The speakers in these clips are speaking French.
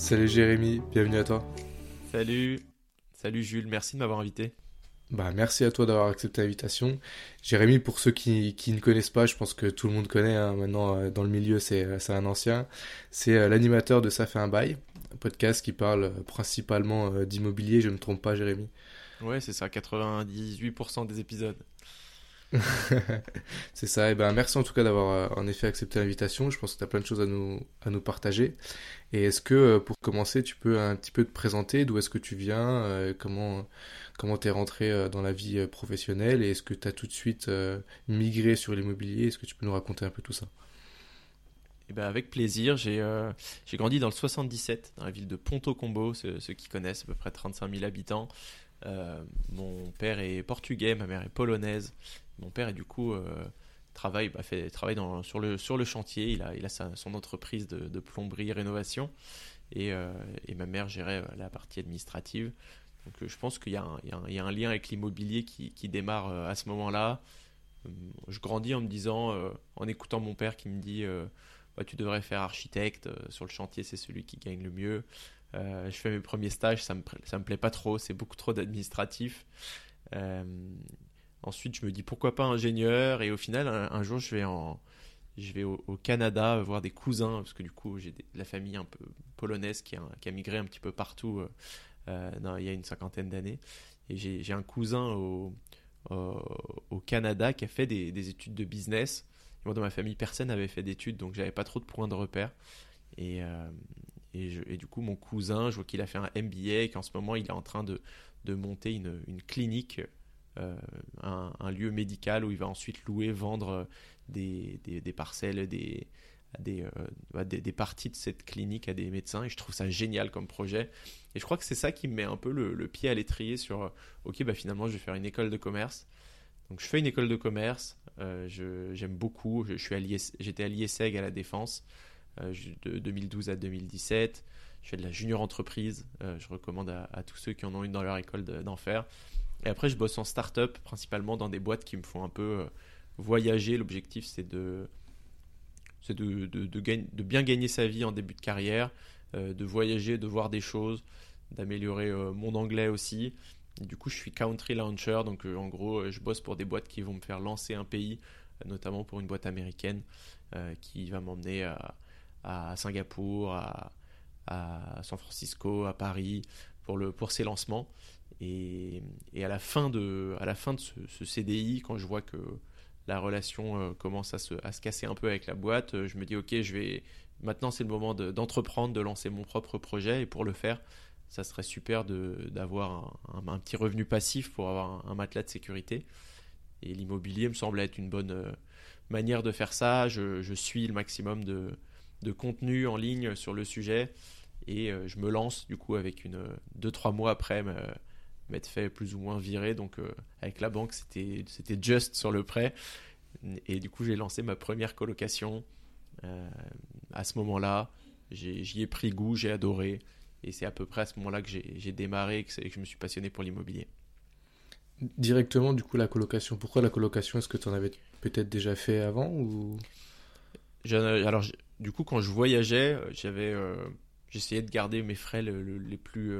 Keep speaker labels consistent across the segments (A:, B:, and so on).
A: Salut Jérémy, bienvenue à toi.
B: Salut, salut Jules, merci de m'avoir invité.
A: Bah, merci à toi d'avoir accepté l'invitation. Jérémy, pour ceux qui, qui, ne connaissent pas, je pense que tout le monde connaît hein, maintenant euh, dans le milieu, c'est un ancien. C'est euh, l'animateur de Ça fait un bail, un podcast qui parle euh, principalement d'immobilier, je ne me trompe pas Jérémy?
B: Ouais, c'est ça, 98% des épisodes.
A: c'est ça. Et ben, merci en tout cas d'avoir euh, en effet accepté l'invitation. Je pense que tu as plein de choses à nous, à nous partager. Et est-ce que euh, pour commencer, tu peux un petit peu te présenter? D'où est-ce que tu viens? Euh, Comment comment es rentré dans la vie professionnelle? Et est-ce que tu as tout de suite migré sur l'immobilier? Est-ce que tu peux nous raconter un peu tout ça?
B: Eh ben avec plaisir, j'ai grandi dans le 77, dans la ville de Ponto Combo, ceux, ceux, qui connaissent, à peu près 35 000 habitants. mon père est portugais, ma mère est polonaise. Mon père, et du coup, euh, travaille, bah, fait, travaille sur, le, chantier. Il a, son entreprise de, de plomberie rénovation. Et, euh, et, ma mère gérait euh, la partie administrative. Donc je pense qu'il y, a un lien avec l'immobilier qui, qui, démarre à ce moment-là. Je grandis en me disant, en écoutant mon père qui me dit bah, Tu devrais faire architecte, sur le chantier c'est celui qui gagne le mieux. je fais mes premiers stages, ça me, ça me plaît pas trop, c'est beaucoup trop d'administratif. Ensuite, je me dis pourquoi pas ingénieur? Et au final, un, jour, je vais, en, je vais au, Canada voir des cousins, parce que du coup, j'ai de la famille un peu polonaise qui a, qui a migré un petit peu partout euh, euh il y a une cinquantaine d'années. Et j'ai un cousin au, au, Canada qui a fait des, des études de business. moi, dans ma famille, personne n'avait fait d'études, donc j'avais pas trop de points de repère. Et, euh, et, du coup, mon cousin, je vois qu'il a fait un MBA et qu'en ce moment, il est en train de, de monter une, une clinique euh, un, lieu médical où il va ensuite louer, vendre euh, des, des, parcelles, euh, des, des, parties de cette clinique à des médecins. Et je trouve ça génial comme projet. Et je crois que c'est ça qui me met un peu le, pied à l'étrier sur ok, bah finalement, je vais faire une école de commerce. Donc je fais une école de commerce, j'aime beaucoup, je, suis j'étais à l'IESEG à la Défense de 2012 à 2017, je fais de la junior entreprise, je recommande à, tous ceux qui en ont une dans leur école d'en faire. Et après, je bosse en start-up, principalement dans des boîtes qui me font un peu euh, voyager. L'objectif, c'est de, de, de, de, bien gagner sa vie en début de carrière, euh, de voyager, de voir des choses, d'améliorer euh, mon anglais aussi. du coup, je suis country launcher, donc en gros, je bosse pour des boîtes qui vont me faire lancer un pays, notamment pour une boîte américaine qui va m'emmener à, Singapour, à, San Francisco, à Paris pour, le, pour ces lancements. Et, à la fin de, à la fin de ce, CDI, quand je vois que la relation euh, commence à se, à se, casser un peu avec la boîte, euh, je me dis ok, je vais maintenant c'est le moment d'entreprendre, de, lancer mon propre projet et pour le faire, ça serait super d'avoir un, petit revenu passif pour avoir un, matelas de sécurité. Et l'immobilier me semble être une bonne euh, manière de faire ça. Je, je suis le maximum de, de, contenu en ligne sur le sujet et je me lance du coup avec une deux trois mois après m'être fait plus ou moins virer. Donc euh, avec la banque, c'était c'était just sur le prêt. Et du coup, j'ai lancé ma première colocation. Euh, à ce moment-là, j'y ai, pris goût, j'ai adoré. Et c'est à peu près à ce moment-là que j'ai démarré et que, que, je me suis passionné pour l'immobilier.
A: Directement, du coup, la colocation. Pourquoi la colocation? Est-ce que tu en avais peut-être déjà fait avant ou...
B: Alors, du coup, quand je voyageais, j'avais, euh, j'essayais de garder mes frais les plus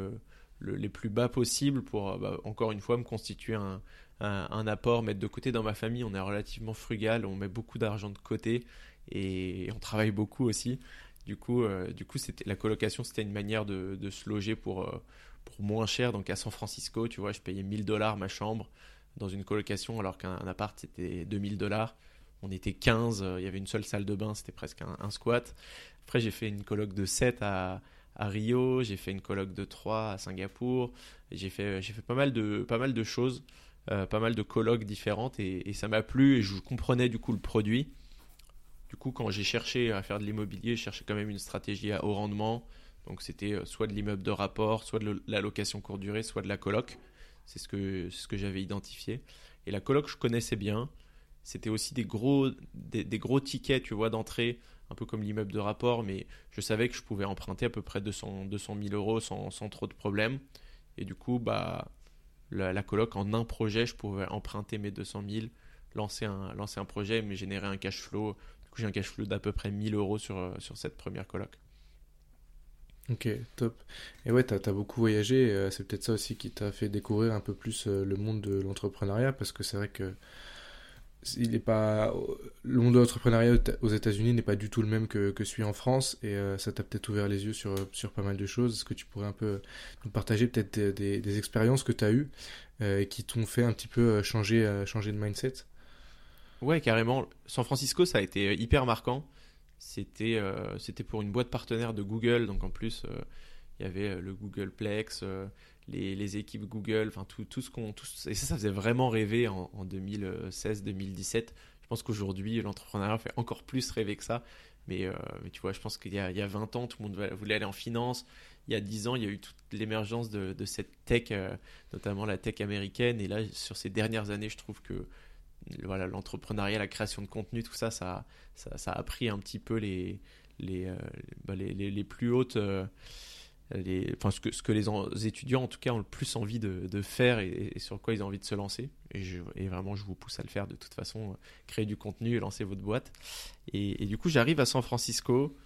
B: les plus bas possibles pour, euh, bah, encore une fois, me constituer un, un, apport, mettre de côté dans ma famille. On est relativement frugal, on met beaucoup d'argent de côté et on travaille beaucoup aussi. Du coup, euh, du coup la colocation, c'était une manière de, de se loger pour, euh, pour moins cher. Donc à San Francisco, tu vois, je payais 1000 dollars ma chambre dans une colocation alors qu'un appart, c'était 2000 dollars. On était 15, il y avait une seule salle de bain, c'était presque un, un squat. Après, j'ai fait une coloc de 7 à, à Rio, j'ai fait une colloque de 3 à Singapour, j'ai fait, j'ai fait pas, mal de, pas mal de choses, euh, pas mal de colloques différentes et, ça m'a plu et je comprenais du coup le produit. Du coup, quand j'ai cherché à faire de l'immobilier, je cherchais quand même une stratégie à haut rendement. Donc c'était euh, soit de l'immeuble de rapport, soit de la location courte durée, soit de la coloc. C'est ce que, ce que j'avais identifié. Et la coloc, je connaissais bien. C'était aussi des gros, des, des, gros tickets, tu vois, d'entrée un peu comme l'immeuble de rapport, mais je savais que je pouvais emprunter à peu près 200, 200 000 euros sans, trop de problèmes. Et du coup, bah, la, coloc, en un projet, je pouvais emprunter mes 200 000, lancer un, lancer un projet, mais générer un cash flow. Du coup, j'ai un cash flow d'à peu près 1000 euros sur, sur cette première coloc.
A: Ok, top. Et ouais, tu as, beaucoup voyagé, euh, c'est peut-être ça aussi qui t'a fait découvrir un peu plus euh, le monde de l'entrepreneuriat, parce que c'est vrai que il est pas le monde de l'entrepreneuriat aux États-Unis n'est pas du tout le même que, que celui en France et euh, ça t'a peut-être ouvert les yeux sur, sur pas mal de choses. Est-ce que tu pourrais un peu nous partager peut-être des, des, expériences que tu as eues et qui t'ont fait un petit peu changer, changer de mindset?
B: Ouais, carrément. San Francisco, ça a été hyper marquant. C'était euh, c'était pour une boîte partenaire de Google, donc en plus euh, il y avait euh, le Googleplex, les, équipes Google, enfin tout, tout ce qu'on et ça ça faisait vraiment rêver en, 2016-2017. Je pense qu'aujourd'hui l'entrepreneuriat fait encore plus rêver que ça. Mais, mais, tu vois, je pense qu'il y, y, a 20 ans, tout le monde voulait aller en finance. Il y a 10 ans, il y a eu toute l'émergence de, cette tech, notamment la tech américaine. Et là, sur ces dernières années, je trouve que voilà, l'entrepreneuriat, la création de contenu, tout ça, ça, ça, a pris un petit peu les, les, euh, bah, les, les, plus hautes. Euh, ce que, les étudiants en tout cas ont le plus envie de, faire et, sur quoi ils ont envie de se lancer. Et, vraiment, je vous pousse à le faire de toute façon, créer du contenu et lancer votre boîte. Et, du coup, j'arrive à San Francisco,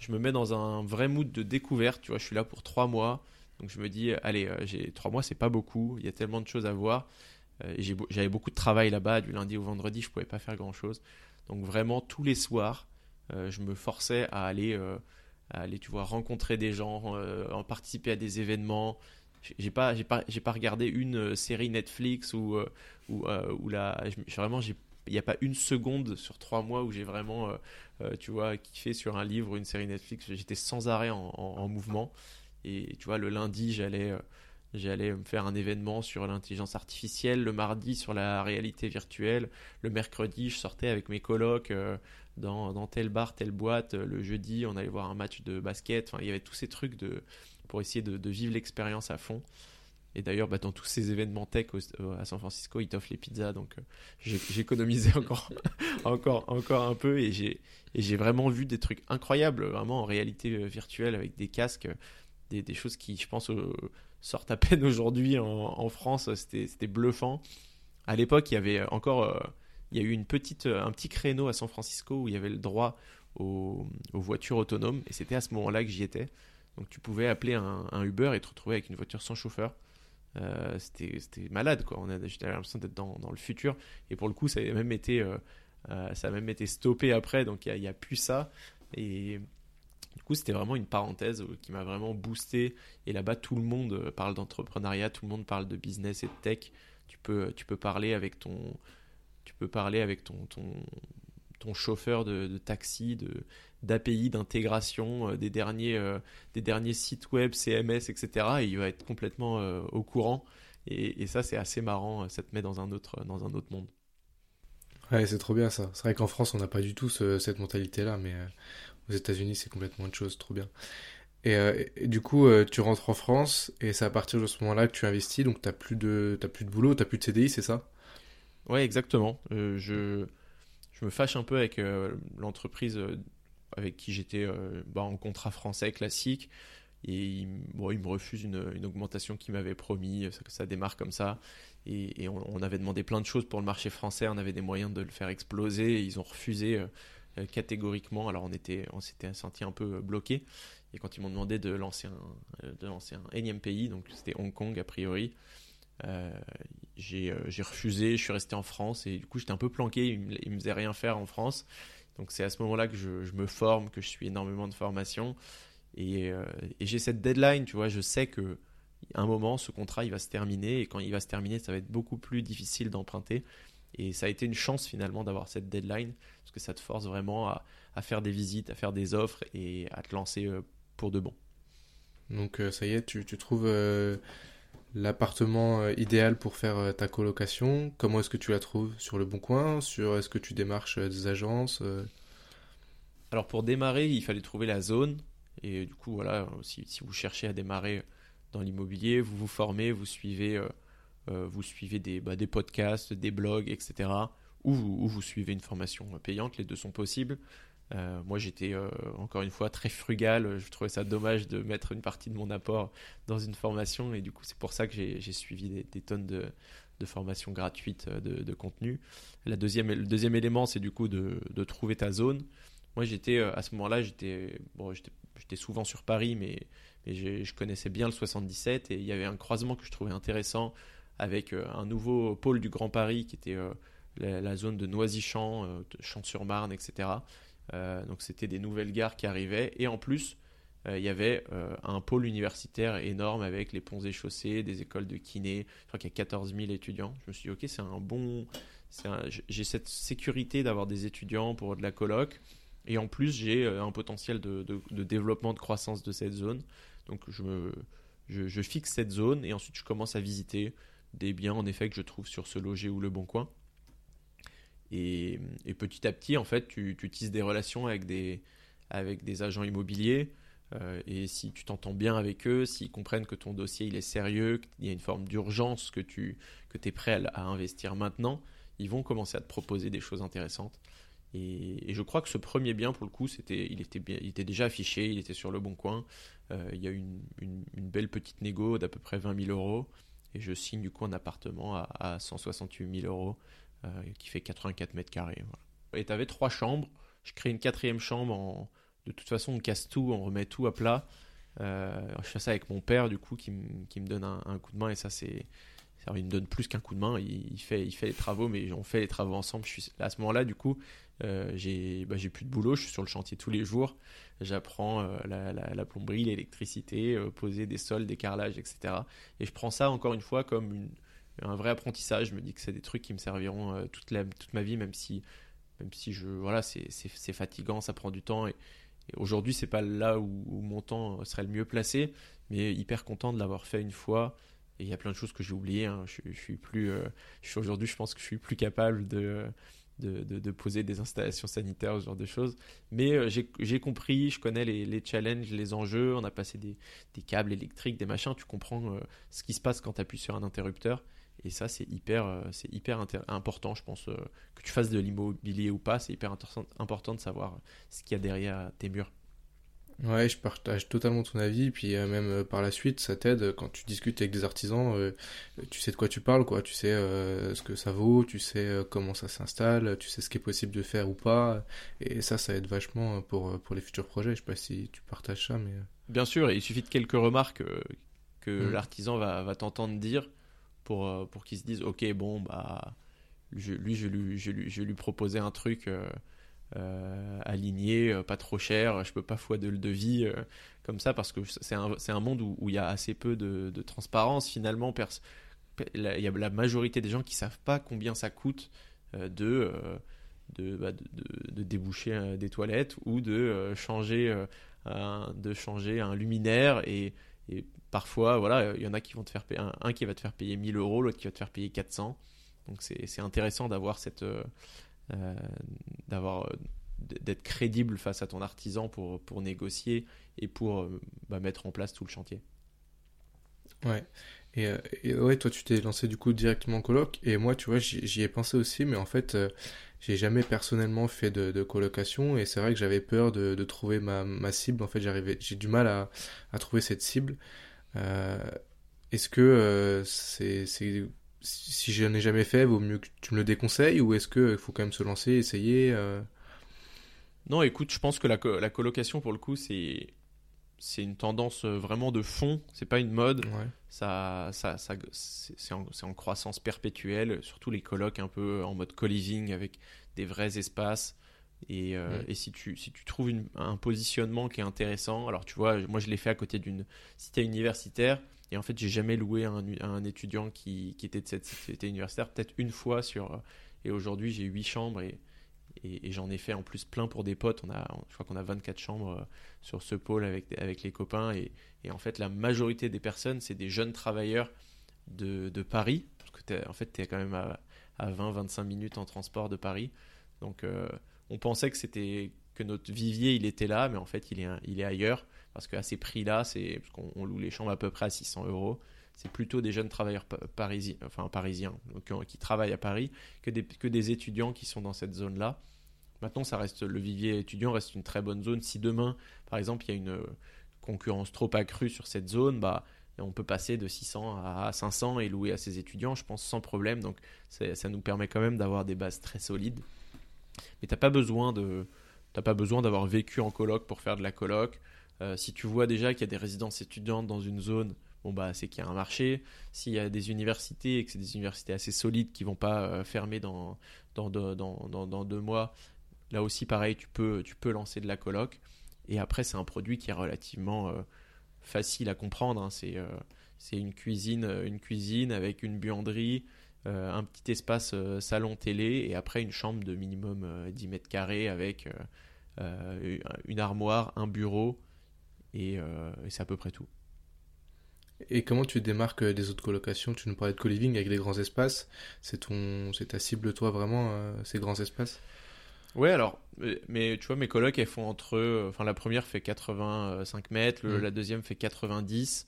B: je me mets dans un vrai mood de découverte. Tu vois, je suis là pour trois mois. Donc je me dis, allez, euh, j'ai trois mois, c'est pas beaucoup. Il y a tellement de choses à voir. Euh, j'avais beaucoup de travail là-bas, du lundi au vendredi, je pouvais pas faire grand-chose. Donc vraiment tous les soirs, euh, je me forçais à aller, euh, aller, tu vois, rencontrer des gens, en participer à des événements. J'ai pas, j'ai pas, j'ai pas regardé une série Netflix ou ou, ou là, vraiment, il n'y a pas une seconde sur trois mois où j'ai vraiment, tu vois, kiffé sur un livre ou une série Netflix. J'étais sans arrêt en, en, mouvement. Et tu vois, le lundi, j'allais me faire un événement sur l'intelligence artificielle, le mardi sur la réalité virtuelle, le mercredi je sortais avec mes colocs euh, dans, dans, tel bar, telle boîte, le jeudi on allait voir un match de basket, enfin, il y avait tous ces trucs de, pour essayer de, vivre l'expérience à fond. Et d'ailleurs, bah, dans tous ces événements tech à San Francisco, ils t'offrent les pizzas, donc euh, j'économisais encore, encore, encore un peu et j'ai vraiment vu des trucs incroyables, vraiment en réalité euh, virtuelle avec des casques, des, des choses qui, je pense, sortent à peine aujourd'hui en, France. C'était bluffant. À l'époque, il y avait encore, euh, il y a eu une petite, euh, un petit créneau à San Francisco où il y avait le droit aux, voitures autonomes, et c'était à ce moment-là que j'y étais. Donc tu pouvais appeler un, Uber et te retrouver avec une voiture sans chauffeur. Euh, c'était malade quoi. J'étais l'impression d'être dans, dans, le futur. Et pour le coup, ça a même été, ça a même été stoppé après. Donc il n'y a, a, plus ça. Et, du coup, c'était vraiment une parenthèse euh, qui m'a vraiment boosté. Et là-bas, tout le monde euh, parle d'entrepreneuriat, tout le monde parle de business et de tech. Tu peux, tu peux parler avec ton, tu peux parler avec ton, ton, chauffeur de, taxi, de d'API, d'intégration, euh, des derniers, des derniers sites web, CMS, etc. Et il va être complètement au courant. Et, ça, c'est assez marrant. Ça te met dans un autre, dans un autre monde.
A: Ouais, c'est trop bien ça. C'est vrai qu'en France, on n'a pas du tout cette mentalité-là, mais aux États-Unis, c'est complètement autre chose, trop bien. Et, euh, du coup, euh, tu rentres en France et c'est à partir de ce moment-là que tu investis, donc tu n'as plus, de, plus de boulot, tu n'as plus de CDI, c'est ça?
B: Ouais, exactement. Euh, je, je me fâche un peu avec l'entreprise avec qui j'étais bah, en contrat français classique. Et il, bon, il me refuse une, une augmentation qu'il m'avait promis, ça, démarre comme ça. Et, et on, avait demandé plein de choses pour le marché français, on avait des moyens de le faire exploser, ils ont refusé euh, catégoriquement. Alors on était, on s'était senti un peu bloqué. Et quand ils m'ont demandé de lancer un, euh, de lancer un énième pays, donc c'était Hong Kong a priori, euh, j'ai refusé. Je suis resté en France et du coup j'étais un peu planqué. Ils me, me faisaient rien faire en France. Donc c'est à ce moment-là que je, me forme, que je suis énormément de formation. Et, et j'ai cette deadline, tu vois, je sais que un moment, ce contrat, il va se terminer, et quand il va se terminer, ça va être beaucoup plus difficile d'emprunter. Et ça a été une chance finalement d'avoir cette deadline, parce que ça te force vraiment à, faire des visites, à faire des offres et à te lancer euh, pour de bon.
A: Donc euh, ça y est, tu, trouves euh, l'appartement idéal pour faire ta colocation. Comment est-ce que tu la trouves? Sur le bon coin? Sur est-ce que tu démarches des agences
B: Alors pour démarrer, il fallait trouver la zone. Et du coup, voilà, si, si vous cherchez à démarrer dans l'immobilier, vous vous formez, vous suivez euh, vous suivez des, bah, des, podcasts, des blogs, etc. Ou vous, vous, suivez une formation payante, les deux sont possibles. Euh, moi, j'étais euh, encore une fois très frugal. Je trouvais ça dommage de mettre une partie de mon apport dans une formation, et du coup, c'est pour ça que j'ai suivi des, tonnes de, formations gratuites de, contenu. La deuxième, le deuxième élément, c'est du coup de, trouver ta zone. moi j'étais à ce moment-là, j'étais souvent sur Paris, mais je connaissais bien le 77 et il y avait un croisement que je trouvais intéressant avec un nouveau pôle du Grand Paris qui était la, zone de Noisy-Champs, Champs-sur-Marne, etc. donc c'était des nouvelles gares qui arrivaient et en plus il y avait un pôle universitaire énorme avec les ponts et chaussées, des écoles de kiné. Je crois qu'il y a 14 000 étudiants. Je me suis dit, ok, c'est un bon, j'ai cette sécurité d'avoir des étudiants pour de la coloc. Et en plus, j'ai euh, un potentiel de, développement, de croissance de cette zone. Donc, je, je, fixe cette zone et ensuite, je commence à visiter des biens, en effet, que je trouve sur ce loger ou le bon coin. Et, petit à petit, en fait, tu, tu, tisses des relations avec des, avec des agents immobiliers. Euh, et si tu t'entends bien avec eux, s'ils comprennent que ton dossier il est sérieux, qu'il y a une forme d'urgence, que tu que es prêt à investir maintenant, ils vont commencer à te proposer des choses intéressantes. Et, je crois que ce premier bien, pour le coup, c'était, il, était bien, il était déjà affiché, il était sur le bon coin. Euh, il y a eu une, une, belle petite négo d'à peu près 20 000 euros. Et je signe du coup un appartement à, à 168 000 euros qui fait 84 mètres carrés. Et tu avais trois chambres. Je crée une quatrième chambre. En, de toute façon, on casse tout, on remet tout à plat. Euh, je fais ça avec mon père, du coup, qui, qui me donne un, coup de main. Et ça, c'est il me donne plus qu'un coup de main, il, fait, il fait les travaux, mais on fait les travaux ensemble. Je suis, à ce moment-là, du coup, euh, j'ai bah, plus de boulot, je suis sur le chantier tous les jours. J'apprends euh, la, plomberie, l'électricité, euh, poser des sols, des carrelages, etc. Et je prends ça encore une fois comme une, un vrai apprentissage. Je me dis que c'est des trucs qui me serviront toute, la, toute ma vie, même si, même si je, voilà, c'est fatigant, ça prend du temps. Et, aujourd'hui, c'est pas là où, mon temps serait le mieux placé, mais hyper content de l'avoir fait une fois et il y a plein de choses que j'ai oubliées. Hein. Je, suis plus, euh, aujourd'hui, je pense que je suis plus capable de, de, de, poser des installations sanitaires, ce genre de choses. Mais euh, j'ai compris, je connais les, les, challenges, les enjeux. On a passé des, des câbles électriques, des machins. Tu comprends euh, ce qui se passe quand tu appuies sur un interrupteur. Et ça, c'est hyper, c'est hyper important, je pense, que tu fasses de l'immobilier ou pas. C'est hyper important de savoir ce qu'il y a derrière tes murs.
A: Ouais, je partage totalement ton avis, puis euh, même euh, par la suite, ça t'aide quand tu discutes avec des artisans, euh, tu sais de quoi tu parles, quoi. Tu sais ce que ça vaut, tu sais comment ça s'installe, tu sais ce qui est possible de faire ou pas, et ça, ça aide vachement pour, pour les futurs projets. Je sais pas si tu partages ça, mais.
B: Bien sûr, il suffit de quelques remarques que mm. l'artisan va, va t'entendre dire pour, pour qu'il se dise, ok, bon, bah, je, lui, je lui, je lui, je lui proposais un truc euh, aligné, euh, pas trop cher, je peux pas fois de, de vie euh, comme ça parce que c'est un, un, monde où, il y a assez peu de, de transparence finalement. Il y a la majorité des gens qui savent pas combien ça coûte de, bah, de, de, déboucher des toilettes ou de changer, un, de changer un luminaire et, et parfois voilà il y en a qui vont te faire payer un, qui va te faire payer 1000 euros l'autre qui va te faire payer 400 donc c'est intéressant d'avoir cette euh, d'avoir euh, d'être crédible face à ton artisan pour, pour négocier et pour euh, bah, mettre en place tout le chantier.
A: Ouais. Et, ouais, toi, tu t'es lancé du coup directement en coloc. Et moi, tu vois, j'y ai pensé aussi, mais en fait, j'ai jamais personnellement fait de, colocation. Et c'est vrai que j'avais peur de, de, trouver ma, ma cible. En fait, j'ai du mal à, à, trouver cette cible. Est-ce que c'est si je n'en ai jamais fait, vaut mieux que tu me le déconseilles ou est-ce qu'il faut quand même se lancer, essayer euh?
B: Non, écoute, je pense que la, la colocation, pour le coup, c'est c'est une tendance euh, vraiment de fond, c'est pas une mode. Ça, ça, ça c'est en, en, croissance perpétuelle, surtout les colocs un peu en mode co-living avec des vrais espaces. Et, euh, et si, tu, si tu trouves un positionnement qui est intéressant, alors tu vois, moi je l'ai fait à côté d'une cité universitaire, et en fait, j'ai jamais loué un, un étudiant qui, qui, était de cette cité universitaire, peut-être une fois sur. Et aujourd'hui, j'ai huit chambres et, et, j'en ai fait en plus plein pour des potes. On a, je crois qu'on a 24 chambres euh, sur ce pôle avec, avec les copains. Et, en fait, la majorité des personnes, c'est des jeunes travailleurs de, de Paris. Parce que en fait, tu es quand même à, à 20-25 minutes en transport de Paris. Donc, euh, on pensait que c'était que notre vivier, il était là, mais en fait, il est, il est ailleurs parce qu'à ces prix-là, c'est qu'on loue les chambres à peu près à 600 euros. C'est plutôt des jeunes travailleurs parisiens, enfin parisiens, qui travaillent à Paris, que des, étudiants qui sont dans cette zone-là. Maintenant, ça reste le vivier étudiant reste une très bonne zone. Si demain, par exemple, il y a une concurrence trop accrue sur cette zone, bah on peut passer de 600 à 500 et louer à ses étudiants, je pense, sans problème. Donc, ça nous permet quand même d'avoir des bases très solides. Mais tu n'as pas besoin t'as pas besoin d'avoir vécu en coloc pour faire de la coloc. si tu vois déjà qu'il y a des résidences étudiantes dans une zone, bon bah c'est qu'il y a un marché. S'il y a des universités et que c'est des universités assez solides qui vont pas fermer dans dans, dans, dans, deux mois, là aussi pareil, tu peux, tu peux lancer de la coloc. Et après, c'est un produit qui est relativement facile à comprendre. Hein. C'est c'est une cuisine, euh, une cuisine avec une buanderie, euh, un petit espace euh, salon télé et après une chambre de minimum 10 mètres carrés avec une armoire, un bureau et, c'est à peu près tout.
A: Et comment tu démarques des autres colocations? Tu nous parlais de co-living avec des grands espaces. C'est ton, c'est ta cible toi vraiment ces grands espaces?
B: Ouais alors, mais tu vois mes colocs elles font entre, enfin la première fait 85 mètres, mmh. la deuxième fait 90.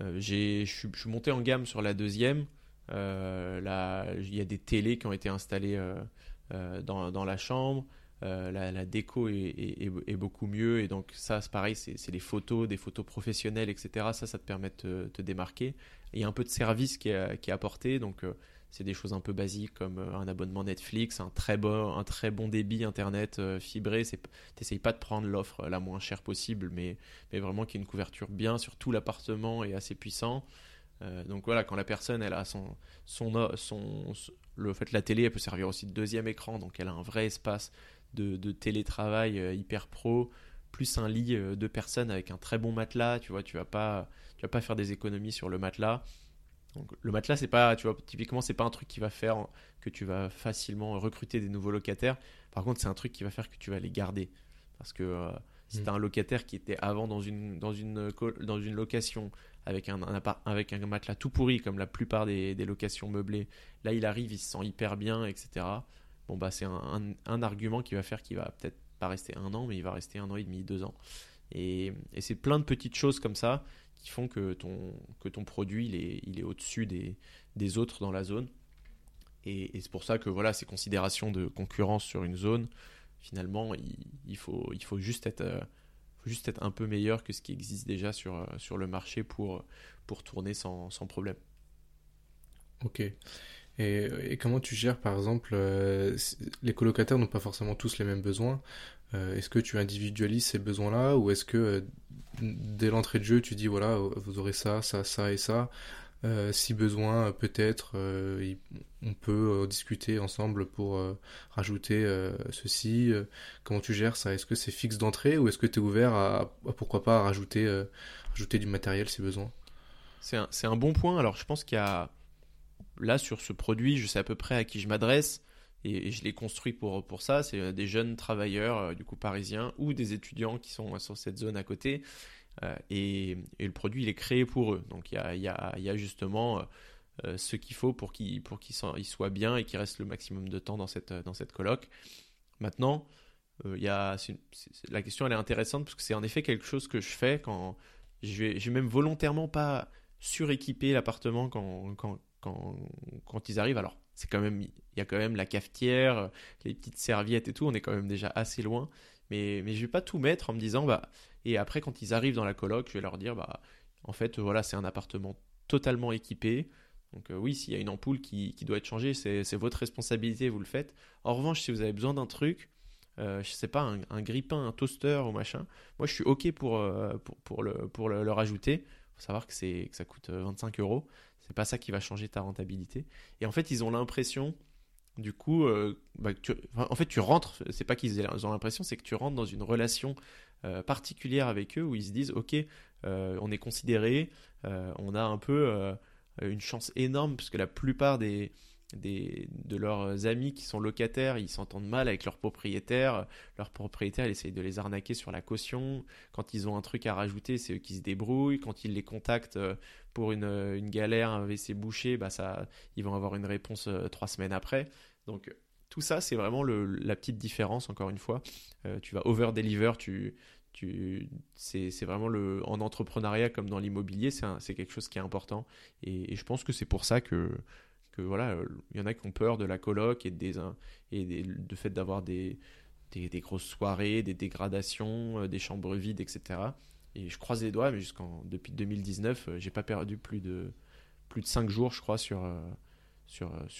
B: Euh, je suis monté en gamme sur la deuxième. Euh, il y a des télés qui ont été installées euh, dans, dans, la chambre. La, déco est, beaucoup mieux et donc ça c'est pareil c'est les photos des photos professionnelles etc ça ça te permet de te, démarquer il y a un peu de service qui est, qui apporté donc c'est des choses un peu basiques comme euh, un abonnement Netflix, un très bon, un très bon débit internet euh, fibré. T'essayes pas de prendre l'offre la moins chère possible, mais, mais vraiment qu'il y ait une couverture bien sur tout l'appartement et assez puissant. Euh, donc voilà, quand la personne elle a son, son, son, le fait la télé, elle peut servir aussi de deuxième écran, donc elle a un vrai espace de, de télétravail hyper pro, plus un lit de personnes avec un très bon matelas. Tu vois, tu vas pas, tu vas pas faire des économies sur le matelas le matelas, c'est pas, tu vois, typiquement, c'est pas un truc qui va faire que tu vas facilement recruter des nouveaux locataires. Par contre, c'est un truc qui va faire que tu vas les garder. Parce que euh, si tu as mm. un locataire qui était avant dans une, dans une, dans une location avec un, avec un matelas tout pourri, comme la plupart des, locations meublées, là, il arrive, il se sent hyper bien, etc. Bon, bah, c'est un, argument qui va faire qu'il va peut-être pas rester un an, mais il va rester un an et demi, deux ans. Et, et c'est plein de petites choses comme ça qui font que ton, que ton produit il est, il est au-dessus des, des autres dans la zone. Et, c'est pour ça que voilà, ces considérations de concurrence sur une zone, finalement, il, faut, il faut, juste être, euh, juste être un peu meilleur que ce qui existe déjà sur, euh, sur le marché pour, pour tourner sans, sans problème.
A: Ok. Et, et, comment tu gères, par exemple, euh, les colocataires n'ont pas forcément tous les mêmes besoins. est-ce que tu individualises ces besoins-là ou est-ce que dès l'entrée de jeu, tu dis voilà, vous aurez ça, ça, ça et ça. Euh, si besoin, peut-être, euh, on peut euh, discuter ensemble pour rajouter ceci. comment tu gères ça? Est-ce que c'est fixe d'entrée ou est-ce que tu es ouvert à, pourquoi pas, rajouter, du matériel si besoin?
B: C'est un, bon point. Alors, je pense qu'il y a là sur ce produit, je sais à peu près à qui je m'adresse et, je l'ai construit pour, pour ça. C'est euh, des jeunes travailleurs, euh, du coup parisiens, ou des étudiants qui sont sur cette zone à côté. Euh, et, le produit, il est créé pour eux. Donc il y a, y a, y a justement ce qu'il faut pour qu'ils pour soient bien et qu'ils restent le maximum de temps dans cette, dans cette coloc. Maintenant, il y a, la question elle est intéressante parce que c'est en effet quelque chose que je fais quand je vais, je vais même volontairement pas suréquiper l'appartement quand, quand, quand, ils arrivent. Alors c'est quand même, il y a quand même la cafetière, les petites serviettes et tout, on est quand même déjà assez loin. Mais, mais je vais pas tout mettre en me disant, bah, et après quand ils arrivent dans la coloc, je vais leur dire, bah, en fait, voilà, c'est un appartement totalement équipé. Donc euh, oui, s'il y a une ampoule qui, qui doit être changée, c'est votre responsabilité, vous le faites. En revanche, si vous avez besoin d'un truc, euh, je sais pas, un, un grippin, un toaster ou machin, moi je suis ok pour, euh, pour, pour, le, pour le, rajouter. faut savoir que, que ça coûte 25 euros. C'est pas ça qui va changer ta rentabilité. Et en fait, ils ont l'impression, du coup, euh, bah, en fait, tu rentres, c'est pas qu'ils ont l'impression, c'est que tu rentres dans une relation euh, particulière avec eux où ils se disent, ok, euh, on est considéré, on a un peu une chance énorme parce que la plupart des, de leurs amis qui sont locataires, ils s'entendent mal avec leurs propriétaires. Leurs propriétaires, ils essayent de les arnaquer sur la caution. Quand ils ont un truc à rajouter, c'est eux qui se débrouillent. Quand ils les contactent euh, pour une, euh, une galère, un WC bouché, bah ça, ils vont avoir une réponse euh, trois semaines après. Donc tout ça, c'est vraiment la petite différence, encore une fois. tu vas over-deliver, tu, tu, c'est, vraiment le, en entrepreneuriat comme dans l'immobilier, c'est, quelque chose qui est important. Et je pense que c'est pour ça que voilà, euh, il y en a qui ont peur de la coloc et, des, et du fait d'avoir des, des, grosses soirées, des dégradations, euh, des chambres vides, etc. Et je croise les doigts, mais jusqu'en depuis 2019, euh, j'ai pas perdu plus de plus de 5 jours, je crois, sur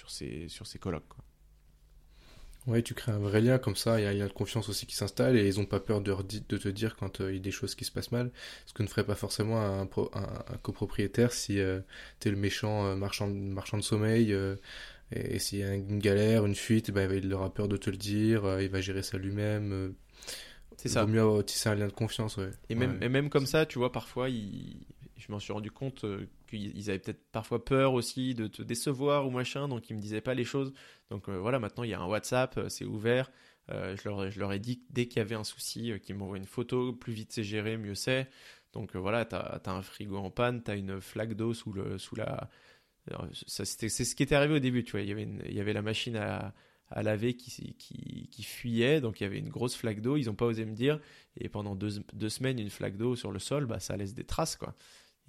B: ces sur ces colocs.
A: Ouais, tu crées un vrai lien comme ça, il y a un lien de confiance aussi qui s'installe et ils n'ont pas peur de, de, te dire quand euh, il y a des choses qui se passent mal. Ce que ne ferait pas forcément un, un, copropriétaire si euh, tu es le méchant euh, marchand, marchand de sommeil et, s'il y a une galère, une fuite, bah, il aura peur de te le dire, il va gérer ça lui-même.
B: C'est ça.
A: Il vaut mieux tisser un lien de confiance, ouais.
B: Et même, et même comme ça, tu vois, parfois, il je m'en suis rendu compte euh, qu'ils avaient peut-être parfois peur aussi de te décevoir ou machin, donc ils me disaient pas les choses. Donc euh, voilà, maintenant il y a un WhatsApp, euh, c'est ouvert. je, leur, je, leur, ai dit dès qu'il y avait un souci, qu'ils m'envoient une photo, plus vite c'est géré, mieux c'est. Donc voilà, tu as, un frigo en panne, tu as une flaque d'eau sous, la. C'est ce qui était arrivé au début, tu vois. Il y avait, la machine à, laver qui, fuyait, donc il y avait une grosse flaque d'eau, ils n'ont pas osé me dire, et pendant deux, deux semaines, une flaque d'eau sur le sol, bah, ça laisse des traces, quoi.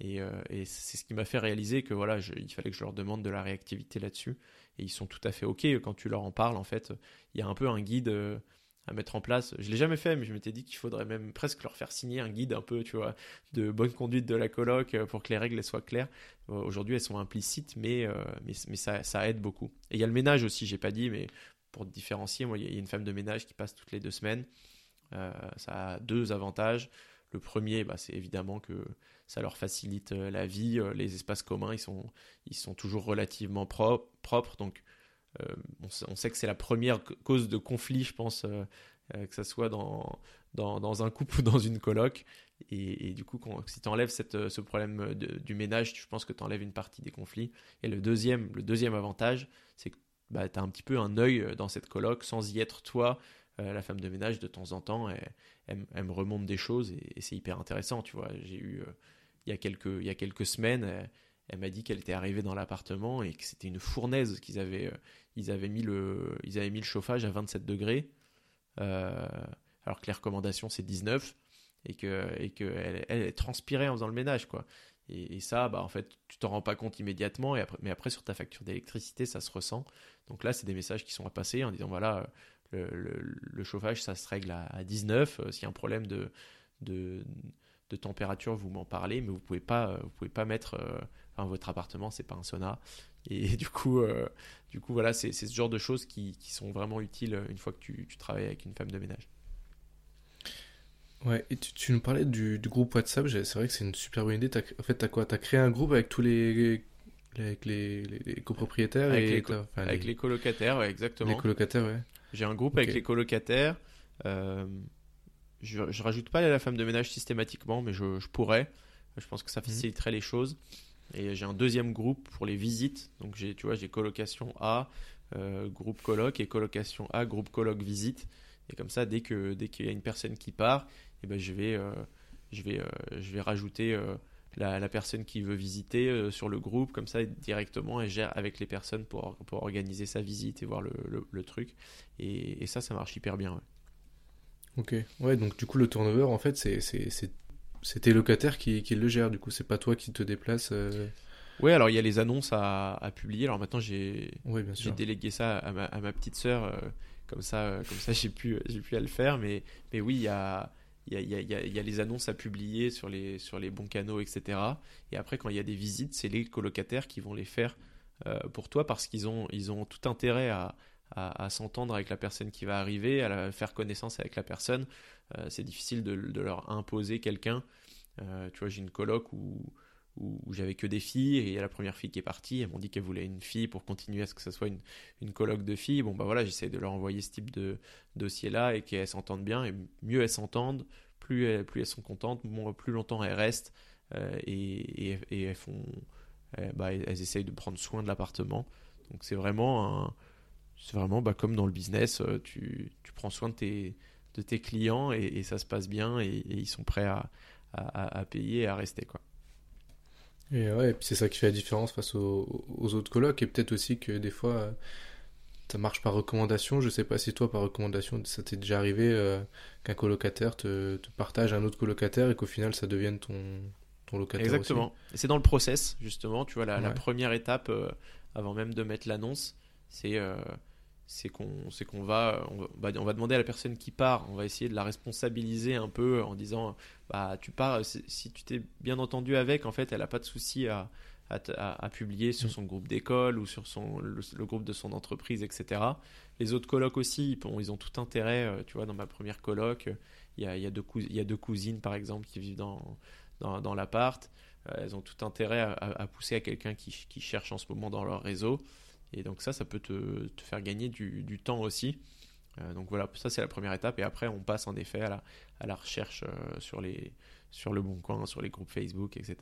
B: Euh, et, c'est ce qui m'a fait réaliser que voilà, il fallait que je leur demande de la réactivité là-dessus. Et ils sont tout à fait OK quand tu leur en parles. En fait, il y a un peu un guide euh, à mettre en place. Je l'ai jamais fait, mais je m'étais dit qu'il faudrait même presque leur faire signer un guide un peu, tu vois, de bonne conduite de la coloc euh, pour que les règles soient claires. Aujourd'hui, elles sont implicites, mais, mais, ça, aide beaucoup. Et il y a le ménage aussi, j'ai pas dit, mais pour différencier, il y a une femme de ménage qui passe toutes les deux semaines. ça a deux avantages. Le premier, bah, c'est évidemment que ça leur facilite euh, la vie. Euh, les espaces communs, ils sont, toujours relativement propres. Donc, euh, on, sait que c'est la première cause de conflit, je pense, que ce soit dans, un couple ou dans une coloc. Et, du coup, si tu enlèves ce problème du ménage, je pense que tu enlèves une partie des conflits. Et le deuxième, le deuxième avantage, c'est que bah, tu as un petit peu un œil dans cette coloc sans y être toi. la femme de ménage, de temps en temps, elle, me remonte des choses et, c'est hyper intéressant, tu vois. J'ai eu, il y a quelques, il y a quelques semaines, elle, m'a dit qu'elle était arrivée dans l'appartement et que c'était une fournaise qu'ils avaient, euh, ils avaient mis le, ils avaient mis le chauffage à 27 degrés, euh, alors que les recommandations c'est 19 et que, et que elle, transpirait en faisant le ménage, quoi. Et, ça, bah, en fait, tu t'en rends pas compte immédiatement, et après, mais après, sur ta facture d'électricité, ça se ressent. Donc là, c'est des messages qui sont à passer en disant voilà, le, le, chauffage, ça se règle à, 19. Euh, s'il y a un problème de, de, de température, vous m'en parlez, mais vous pouvez pas, euh, vous pouvez pas mettre, euh, enfin, votre appartement, c'est pas un sauna. Et du coup, euh, du coup, voilà, c'est ce genre de choses qui, qui, sont vraiment utiles une fois que tu, tu, travailles avec une femme de ménage.
A: Ouais, et tu, tu nous parlais du, du groupe WhatsApp, c'est vrai que c'est une super bonne idée. en fait, tu as quoi? Tu as créé un groupe avec tous les, avec les, les, copropriétaires
B: Avec,
A: et,
B: les, avec les... colocataires, ouais, exactement.
A: Les colocataires, ouais.
B: J'ai un groupe avec les colocataires. Euh, je, je rajoute pas la femme de ménage systématiquement, mais je, pourrais. Je pense que ça mhm. faciliterait les choses. Et j'ai un deuxième groupe pour les visites. Donc j'ai, tu vois, j'ai colocation A, euh, groupe coloc et colocation A, groupe coloc visite. Et comme ça, dès que dès qu'il y a une personne qui part, et eh ben je vais euh, je vais je vais rajouter la, la, personne qui veut visiter sur le groupe. Comme ça, directement, elle gère avec les personnes pour pour organiser sa visite et voir le, le, truc. Et, et, ça, ça marche hyper bien.
A: Ok, ouais, donc du coup, le turnover, en fait, c'est tes locataires qui, qui, le gèrent, du coup, c'est pas toi qui te déplaces. Euh...
B: Oui, alors il y a les annonces à, à publier. Alors maintenant, j'ai délégué ça à ma, à ma petite sœur, euh, comme ça, euh, comme ça j'ai pu, pu à le faire. Mais, mais oui, il y a, il y, a, les annonces à publier sur les, sur les bons canaux, etc. Et après, quand il y a des visites, c'est les colocataires qui vont les faire euh, pour toi parce qu'ils ont, ils ont tout intérêt à, à, s'entendre avec la personne qui va arriver, à faire connaissance avec la personne. Euh, c'est difficile de, leur imposer quelqu'un. Euh, tu vois, j'ai une coloc où, où, j'avais que des filles et il la première fille qui est partie. Elles m'ont dit qu'elle voulait une fille pour continuer à ce que ce soit une, une coloc de filles. Bon, bah voilà, j'essaie de leur envoyer ce type de dossier-là et qu'elles s'entendent bien. Et mieux elles s'entendent, plus elles, plus elles sont contentes, plus longtemps elles restent euh, et, et, elles font. Bah, elles essayent de prendre soin de l'appartement. Donc c'est vraiment un, vraiment bah, comme dans le business, euh, tu, tu, prends soin de tes, de tes clients et, ça se passe bien et, ils sont prêts à, à, payer et à rester. Quoi.
A: Et ouais, puis c'est ça qui fait la différence face aux, aux autres colocs et peut-être aussi que des fois ça marche par recommandation. Je sais pas si toi par recommandation ça t'est déjà arrivé euh, qu'un colocataire te, te, partage un autre colocataire et qu'au final ça devienne ton, ton locataire.
B: Exactement. Et c'est dans le process justement, tu vois, la, la première étape euh, avant même de mettre l'annonce, c'est c'est qu'on c'est qu'on va on va, on va demander à la personne qui part on va essayer de la responsabiliser un peu en disant bah tu pars si, tu t'es bien entendu avec en fait elle a pas de souci à, à, publier sur mm. son groupe d'école ou sur son, le, groupe de son entreprise, etc. Les autres colocs aussi, ils, ont tout intérêt. tu vois, dans ma première coloc, il y a, il y a, deux, il y a deux cousines, par exemple, qui vivent dans, dans, dans l'appart. elles ont tout intérêt à, pousser à quelqu'un qui, qui, cherche en ce moment dans leur réseau. Et donc ça, ça peut te, te faire gagner du, du temps aussi. Euh, donc voilà, ça c'est la première étape. Et après, on passe en effet à la, à la recherche euh, sur, les, sur le bon coin, sur les groupes Facebook, etc.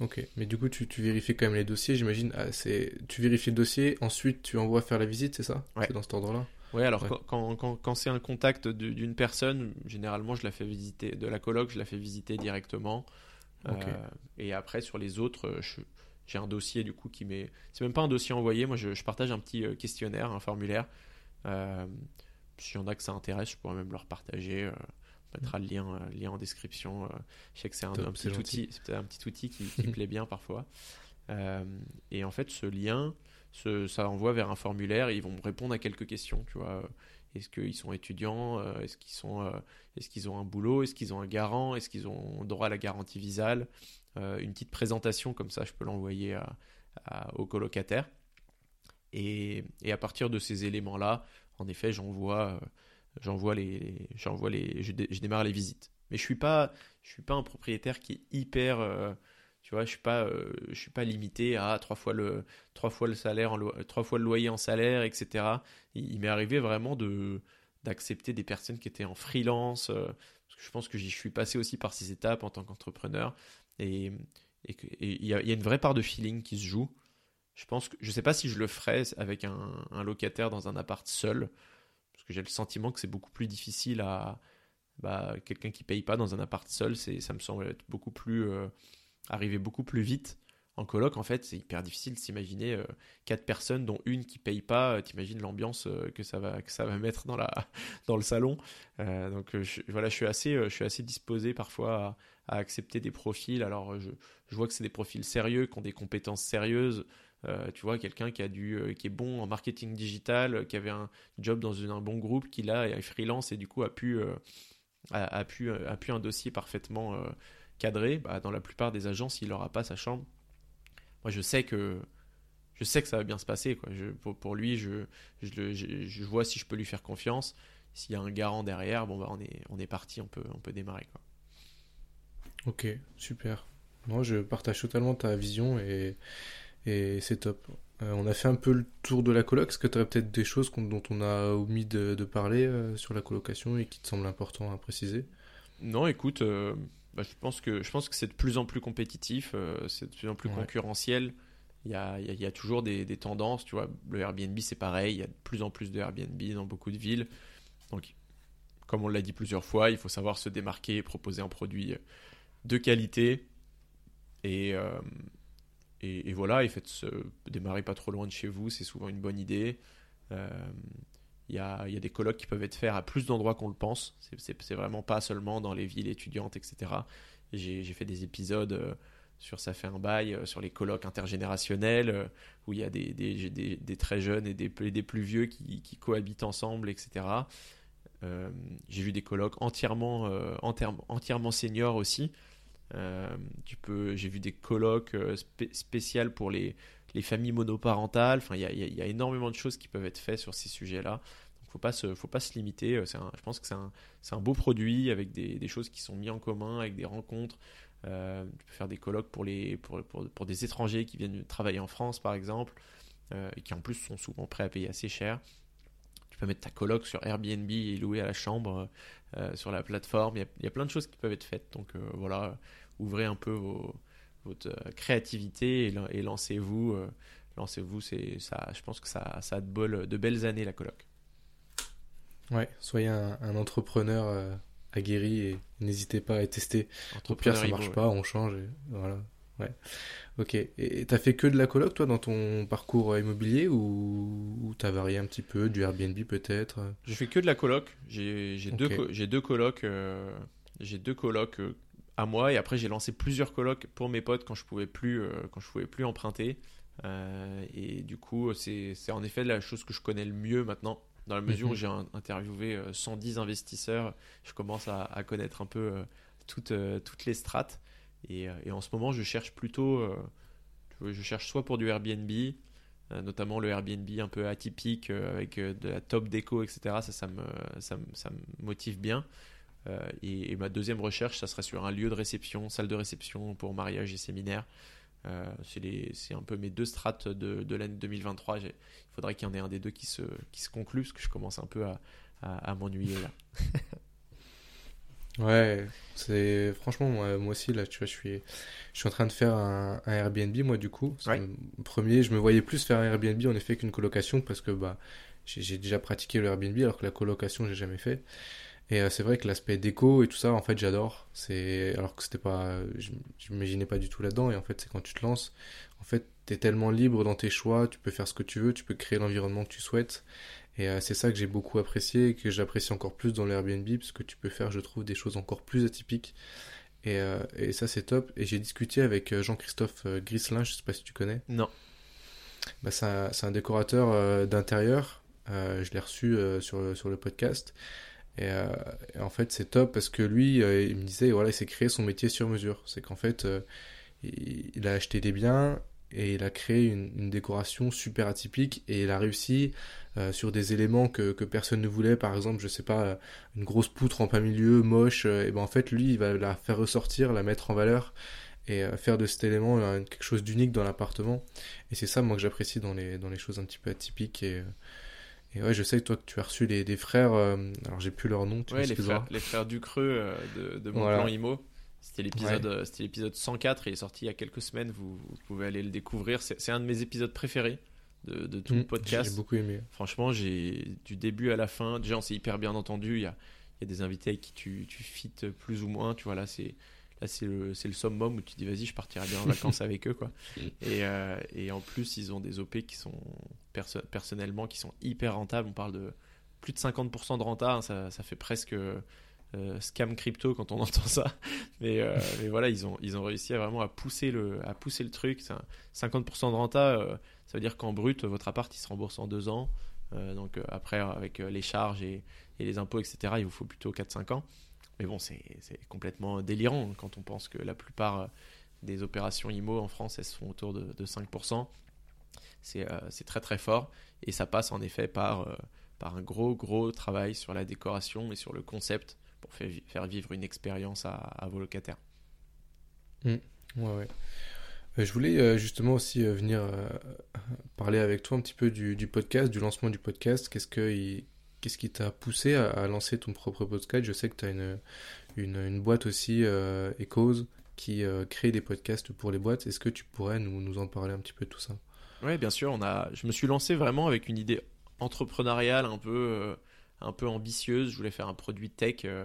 A: Ok, mais du coup, tu, tu vérifies quand même les dossiers, j'imagine. Ah, c'est tu vérifies le dossier, ensuite tu envoies faire la visite, c'est ça?
B: Ouais.
A: C'est dans cet ordre-là?
B: Oui, alors quand, quand, quand, c'est un contact d'une personne, généralement je la fais visiter, de la coloc, je la fais visiter directement. Euh, et après, sur les autres, j'ai un dossier du coup qui met. C'est même pas un dossier envoyé, moi je, je partage un petit questionnaire, un formulaire euh, S'il y en a que ça intéresse, je pourrais même leur partager. Euh, on mettra le lien, euh, lien en description. je sais que c'est un, petit outil, c'est un petit outil qui, qui plaît bien parfois. et en fait, ce lien, ce, ça envoie vers un formulaire et ils vont me répondre à quelques questions. Tu vois, est-ce qu'ils sont étudiants Est-ce qu'ils sont, est-ce qu'ils ont un boulot Est-ce qu'ils ont un garant Est-ce qu'ils ont droit à la garantie visale? Une petite présentation comme ça, je peux l'envoyer à, à, aux colocataires. Et, à partir de ces éléments-là, en effet, j'envoie, euh, j'envoie les, j'envoie les, je, démarre les visites. Mais je suis pas, je suis pas un propriétaire qui est hyper, euh, tu vois, je suis pas, euh, je suis pas limité à trois fois le, trois fois le salaire, trois fois le loyer en salaire, etc. Il, m'est arrivé vraiment de d'accepter des personnes qui étaient en freelance. je pense que j'y suis passé aussi par ces étapes en tant qu'entrepreneur. Et il y, a, une vraie part de feeling qui se joue. Je pense que je sais pas si je le ferais avec un, locataire dans un appart seul, parce que j'ai le sentiment que c'est beaucoup plus difficile à bah, quelqu'un qui paye pas dans un appart seul, ça me semble être beaucoup plus euh, arriver beaucoup plus vite. En coloc, en fait, c'est hyper difficile de s'imaginer euh, quatre personnes, dont une qui paye pas. Euh, t'imagines l'ambiance que ça va que ça va mettre dans la dans le salon. donc voilà, je suis assez je suis assez disposé parfois à, accepter des profils. Alors je, je vois que c'est des profils sérieux, qui ont des compétences sérieuses. Euh, tu vois, quelqu'un qui a du, euh, qui est bon en marketing digital, qui avait un job dans un bon groupe, qui là est freelance et du coup a pu, euh, a, pu, a pu un dossier parfaitement cadré. Bah, dans la plupart des agences, il n'aura pas sa chambre. Moi, je sais que je sais que ça va bien se passer. Quoi. Pour, lui, je, je, je, vois si je peux lui faire confiance. S'il y a un garant derrière, bon bah on est, on est parti, on peut, on peut démarrer. Quoi.
A: Ok, super. Moi, je partage totalement ta vision et et c'est top. Euh, on a fait un peu le tour de la coloc. Est-ce que tu aurais peut-être des choses dont on a omis de, parler euh, sur la colocation et qui te semblent importantes à préciser?
B: Non, écoute, euh, bah, je pense que, je pense que c'est de plus en plus compétitif, c'est de plus en plus concurrentiel. Il y, a, il y a, toujours des, des, tendances, tu vois. Le Airbnb, c'est pareil. Il y a de plus en plus de Airbnb dans beaucoup de villes. Donc, comme on l'a dit plusieurs fois, il faut savoir se démarquer et proposer un produit de qualité. Et, et, voilà, et faites démarrer pas trop loin de chez vous, c'est souvent une bonne idée. Euh, il y, a, y, a, des colloques qui peuvent être faits à plus d'endroits qu'on le pense. C'est vraiment pas seulement dans les villes étudiantes, etc. J'ai fait des épisodes euh, sur Ça fait un bail, euh, sur les colloques intergénérationnels, où il y a des, des, très jeunes et des, des plus vieux qui, qui cohabitent ensemble, etc. J'ai vu des colloques entièrement, entièrement seniors aussi. Euh, j'ai vu des colloques euh, spéciales pour les, les familles monoparentales. Enfin, il y a, énormément de choses qui peuvent être faites sur ces sujets-là. Donc, faut pas se, faut pas se limiter. Euh, un, je pense que c'est un, un beau produit avec des, choses qui sont mises en commun, avec des rencontres. Euh, tu peux faire des colloques pour, les, pour, pour, des étrangers qui viennent travailler en France, par exemple, euh, et qui en plus sont souvent prêts à payer assez cher. Tu peux mettre ta colloque sur Airbnb et louer à la chambre euh, sur la plateforme. Il y, a, il y, a, plein de choses qui peuvent être faites. Donc voilà, ouvrez un peu votre euh, créativité et, lancez-vous. Euh, lancez-vous, c'est ça. Je pense que ça, ça a de, bol, de belles années la coloc.
A: Ouais, soyez un, entrepreneur euh, aguerri et n'hésitez pas à tester. Au pire, ça marche pas, on change. voilà. Ouais. Ok. Et t'as fait que de la coloc, toi, dans ton parcours immobilier ou, ou t'as varié un petit peu, du Airbnb peut-être?
B: J'ai fait que de la coloc. J'ai deux, deux colocs. j'ai deux colocs à moi et après j'ai lancé plusieurs colocs pour mes potes quand je pouvais plus euh, quand je pouvais plus emprunter euh, et du coup c'est en effet la chose que je connais le mieux maintenant dans la mesure où mhm. j'ai interviewé 110 euh, investisseurs je commence à, connaître un peu toutes, toutes les strates Et, et, en ce moment, je cherche plutôt, je cherche soit pour du Airbnb, notamment le Airbnb un peu atypique avec de la top déco, etc. Ça, me, ça ça me motive bien. Et, ma deuxième recherche, ça serait sur un lieu de réception, salle de réception pour mariage et séminaire. Euh, c'est un peu mes deux strates de, de l'année 2023. Il faudrait qu'il y en ait un des deux qui se, qui se conclue, parce que je commence un peu à, à, m'ennuyer là.
A: ouais, c'est franchement, moi, moi, aussi, là, tu vois, je suis, je suis en train de faire un, Airbnb, moi, du coup. Premier, je me voyais plus faire un Airbnb en effet qu'une colocation, parce que bah, j'ai déjà pratiqué le Airbnb, alors que la colocation, j'ai jamais fait. Et euh, c'est vrai que l'aspect déco et tout ça, en fait, j'adore. C'est alors que c'était pas, je m'imaginais pas du tout là-dedans. Et en fait, c'est quand tu te lances, en fait, t'es tellement libre dans tes choix, tu peux faire ce que tu veux, tu peux créer l'environnement que tu souhaites. Et euh, c'est ça que j'ai beaucoup apprécié et que j'apprécie encore plus dans l'Airbnb, parce que tu peux faire, je trouve, des choses encore plus atypiques. Et, euh, et ça, c'est top. Et j'ai discuté avec Jean-Christophe Grislin, je sais pas si tu connais.
B: Non.
A: Bah, c'est un, un, décorateur d'intérieur. je l'ai reçu sur, sur le podcast. Euh, et, en fait, c'est top parce que lui, euh, il me disait, voilà, il s'est créé son métier sur mesure. C'est qu'en fait, euh, il, a acheté des biens et il a créé une, décoration super atypique et il a réussi sur des éléments que, que, personne ne voulait. Par exemple, je sais pas, une grosse poutre en plein milieu, moche. et ben en fait, lui, il va la faire ressortir, la mettre en valeur et faire de cet élément quelque chose d'unique dans l'appartement. Et c'est ça, moi, que j'apprécie dans les, dans les choses un petit peu atypiques et et ouais, je sais que toi, que tu as reçu les, des frères, euh, alors j'ai plus leur nom,
B: tu ouais, les frères, les frères Ducreux euh, de, de mon plan IMO. C'était l'épisode, euh, c'était l'épisode 104, il est sorti il y a quelques semaines, vous, vous pouvez aller le découvrir. C'est, un de mes épisodes préférés de, de tout le mm, podcast.
A: J'ai beaucoup aimé.
B: Franchement, j'ai du début à la fin, déjà on s'est hyper bien entendu, il y a, il y a des invités avec qui tu, tu fites plus ou moins, tu vois là c'est là c'est le, c'est le summum où tu dis vas-y je partirai bien en vacances avec eux quoi. Et, euh, et, en plus ils ont des OP qui sont personnellement qui sont hyper rentables. On parle de plus de 50% de renta hein, ça, ça, fait presque euh, scam crypto quand on entend ça. Mais, euh, mais, voilà ils ont, ils ont réussi à vraiment à pousser le, à pousser le truc. 50% de renta ça veut dire qu'en brut votre appart il se rembourse en deux ans. Donc après avec les charges et, les impôts etc il vous faut plutôt 4-5 ans. Mais bon, c'est complètement délirant quand on pense que la plupart euh, des opérations IMO en France, elles sont autour de, 5%. Euh, c'est très très fort. Et ça passe en effet par, euh, par un gros gros travail sur la décoration et sur le concept pour faire vivre une expérience à, vos locataires.
A: Mmh. ouais, ouais. Je voulais justement aussi venir parler avec toi un petit peu du, du podcast, du lancement du podcast. Qu'est-ce que Qu'est-ce qui t'a poussé à, lancer ton propre podcast? Je sais que tu as une, une, boîte aussi, euh, Echoes, qui euh, crée des podcasts pour les boîtes. Est-ce que tu pourrais nous, nous en parler un petit peu de tout ça?
B: Oui, bien sûr. On a... Je me suis lancé vraiment avec une idée entrepreneuriale un peu, euh, un peu ambitieuse. Je voulais faire un produit tech. Euh,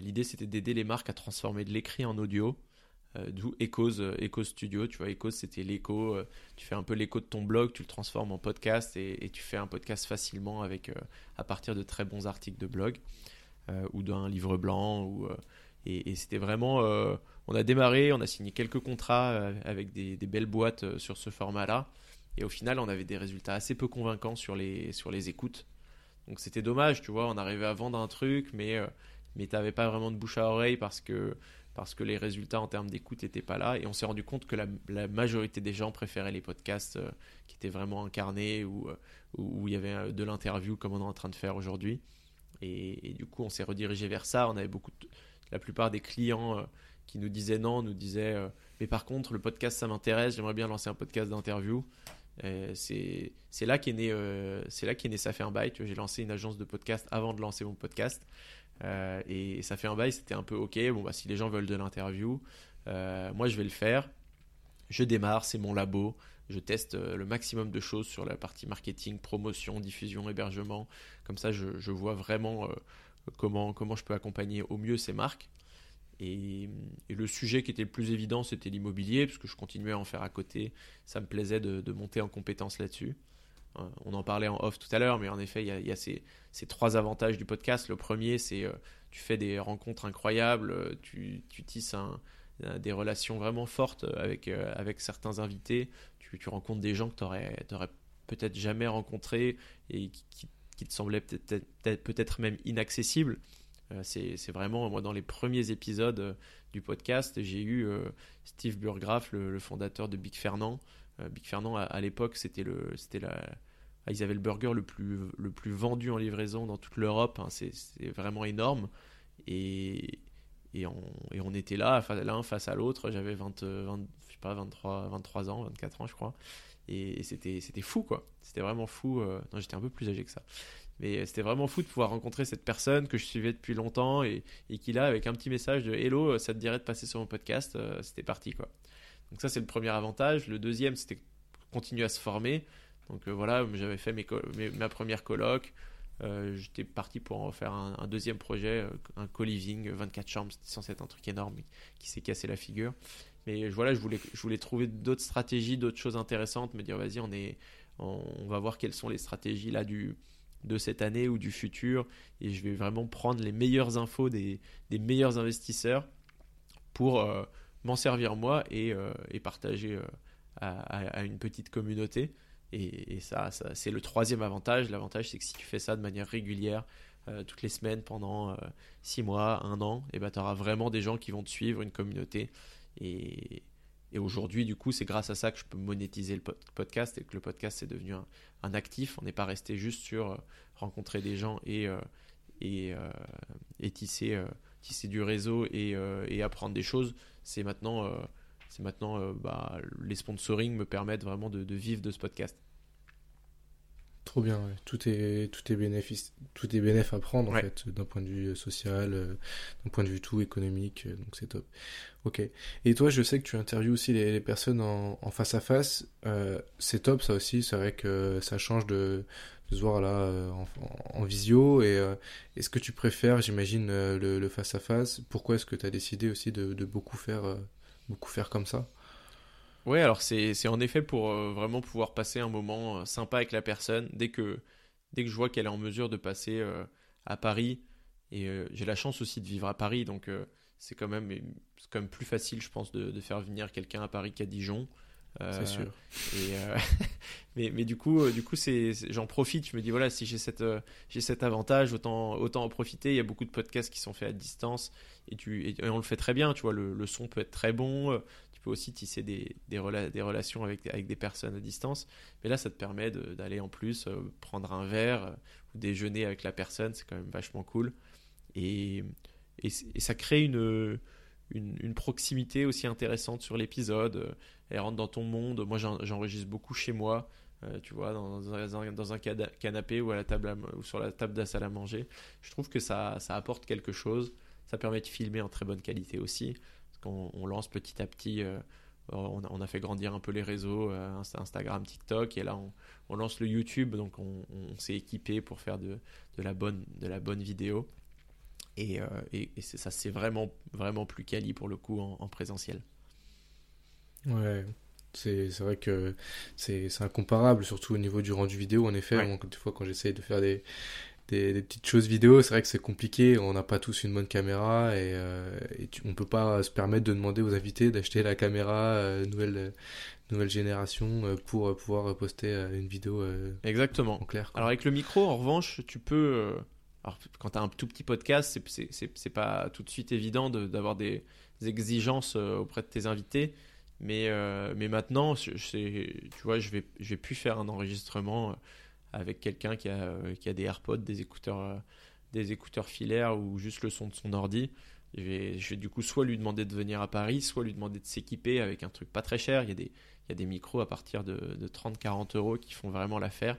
B: l'idée, c'était d'aider les marques à transformer de l'écrit en audio. Euh, d'où Echoes, euh, Studio. Tu vois, Echoes, c'était l'écho. Euh, tu fais un peu l'écho de ton blog, tu le transformes en podcast et, tu fais un podcast facilement avec, à partir de très bons articles de blog ou d'un livre blanc. Et, c'était vraiment. on a démarré, on a signé quelques contrats avec des, belles boîtes sur ce format-là. Et au final, on avait des résultats assez peu convaincants sur les, sur les écoutes. Donc c'était dommage, tu vois, on arrivait à vendre un truc, mais, mais tu n'avais pas vraiment de bouche à oreille parce que parce que les résultats en termes d'écoute n'étaient pas là. Et on s'est rendu compte que la, majorité des gens préféraient les podcasts euh, qui étaient vraiment incarnés ou euh, où il y avait euh, de l'interview comme on est en train de faire aujourd'hui. Et, du coup, on s'est redirigé vers ça. On avait beaucoup, la plupart des clients qui nous disaient non, nous disaient mais par contre, le podcast ça m'intéresse, j'aimerais bien lancer un podcast d'interview. C'est là qu'est né, c'est là né ça fait un bail. J'ai lancé une agence de podcast avant de lancer mon podcast. Euh, et ça fait un bail, c'était un peu ok. Bah, si les gens veulent de l'interview, euh, moi je vais le faire. Je démarre, c'est mon labo. Je teste euh, le maximum de choses sur la partie marketing, promotion, diffusion, hébergement. Comme ça, je, je vois vraiment comment, comment je peux accompagner au mieux ces marques. Et, le sujet qui était le plus évident, c'était l'immobilier, parce que je continuais à en faire à côté. Ça me plaisait de, monter en compétence là-dessus. Euh, on en parlait en off tout à l'heure, mais en effet, il y a, ces, trois avantages du podcast. Le premier, c'est euh, tu fais des rencontres incroyables, euh, tu, tisses des relations vraiment fortes avec, avec certains invités, tu, rencontres des gens que tu n'aurais peut-être jamais rencontrés et qui, te semblaient peut-être peut même inaccessibles. C'est vraiment, moi, dans les premiers épisodes du podcast, j'ai eu Steve Burgraff, le, fondateur de Big Fernand. Big Fernand, à, l'époque, c'était le, la, ah, ils avaient le burger le plus, le plus vendu en livraison dans toute l'Europe. Hein. c'est vraiment énorme. Et, et, on, et on était là, l'un face à l'autre. J'avais 20, 20, je sais pas, 23, 23 ans, 24 ans, je crois. Et, c'était fou, quoi. C'était vraiment fou. Euh, j'étais un peu plus âgé que ça. Mais c'était vraiment fou de pouvoir rencontrer cette personne que je suivais depuis longtemps et, et qui là, avec un petit message de Hello, ça te dirait de passer sur mon podcast, euh, c'était parti, quoi. Donc ça, c'est le premier avantage. Le deuxième, c'était continuer à se former. Donc euh, voilà, j'avais fait mes, ma première coloc. Euh, j'étais parti pour en faire un, deuxième projet, euh, un co-living, 24 chambres, c'était censé être un truc énorme qui s'est cassé la figure. Mais voilà, je voulais, je voulais trouver d'autres stratégies, d'autres choses intéressantes, me dire vas-y, on, on, va voir quelles sont les stratégies là du, de cette année ou du futur, et je vais vraiment prendre les meilleures infos des, meilleurs investisseurs pour m'en servir moi et, et partager à, à, une petite communauté. Et, ça, c'est le troisième avantage. L'avantage, c'est que si tu fais ça de manière régulière, euh, toutes les semaines, pendant 6 euh, mois, un an, et eh ben, tu auras vraiment des gens qui vont te suivre, une communauté. Et, aujourd'hui, du coup, c'est grâce à ça que je peux monétiser le podcast et que le podcast c'est devenu un, actif. On n'est pas resté juste sur euh, rencontrer des gens et, et, et tisser, du réseau et, et, apprendre des choses. C'est maintenant c'est maintenant euh, bah, les sponsoring me permettent vraiment de, vivre de ce podcast.
A: Trop bien, tout est tout est bénéfice, tout est bénéf à prendre en fait d'un point de vue euh, social, euh, d'un point de vue tout économique, donc c'est top. Ok. Et toi, je sais que tu interviews aussi les, personnes en, face à face. c'est top ça aussi. C'est vrai que ça change de, se voir là en, visio. Et est-ce que tu préfères, j'imagine, le, face à face? Pourquoi est-ce que tu as décidé aussi de, de beaucoup faire beaucoup faire comme ça?
B: Ouais, alors c'est en effet pour euh, vraiment pouvoir passer un moment euh, sympa avec la personne. Dès que, dès que je vois qu'elle est en mesure de passer euh, à Paris, et j'ai la chance aussi de vivre à Paris, donc c'est quand, même, quand même plus facile, je pense, de, de faire venir quelqu'un à Paris qu'à Dijon.
A: c'est sûr.
B: Et, mais, mais, du coup, du coup j'en profite. Je me dis, voilà, si j'ai, cet avantage, autant, autant en profiter. Il y a beaucoup de podcasts qui sont faits à distance et, tu, et, on le fait très bien, tu vois, le, son peut être très bon, tu peux aussi tisser des, relations avec, des personnes à distance, mais là ça te permet d'aller en plus euh, prendre un verre euh, ou déjeuner avec la personne, c'est quand même vachement cool, et, ça crée une, proximité aussi intéressante sur l'épisode, elle rentre dans ton monde, moi j'enregistre beaucoup chez moi, tu vois, dans un, canapé ou, à la table ou sur la table de la salle à manger. Je trouve que ça apporte quelque chose. Ça permet de filmer en très bonne qualité aussi. Qu'on on lance petit à petit, euh, on, a, fait grandir un peu les réseaux, euh, Instagram, TikTok, et là on, lance le YouTube, donc on, s'est équipé pour faire de, de, la, bonne, de la bonne vidéo. Et, euh, et, ça, c'est vraiment, vraiment plus quali pour le coup en, présentiel.
A: Ouais, c'est vrai que c'est incomparable, surtout au niveau du rendu vidéo. En effet, des fois, quand j'essaye de faire des, des, petites choses vidéo, c'est vrai que c'est compliqué, on n'a pas tous une bonne caméra et, euh, on peut pas se permettre de demander aux invités d'acheter la caméra euh, nouvelle, nouvelle génération euh, pour pouvoir poster une vidéo
B: Exactement.
A: en clair.
B: Alors avec le micro, en revanche, tu peux... Alors, quand tu as un tout petit podcast, c'est pas tout de suite évident d'avoir des exigences auprès de tes invités. Mais, mais maintenant, tu vois, je vais, je vais plus faire un enregistrement avec quelqu'un qui a, euh, qui a des AirPods, des écouteurs, euh, des écouteurs filaires ou juste le son de son ordi. Je vais, du coup soit lui demander de venir à Paris, soit lui demander de s'équiper avec un truc pas très cher. Il y a des, il y a des micros à partir de, de 30-40 euros qui font vraiment l'affaire.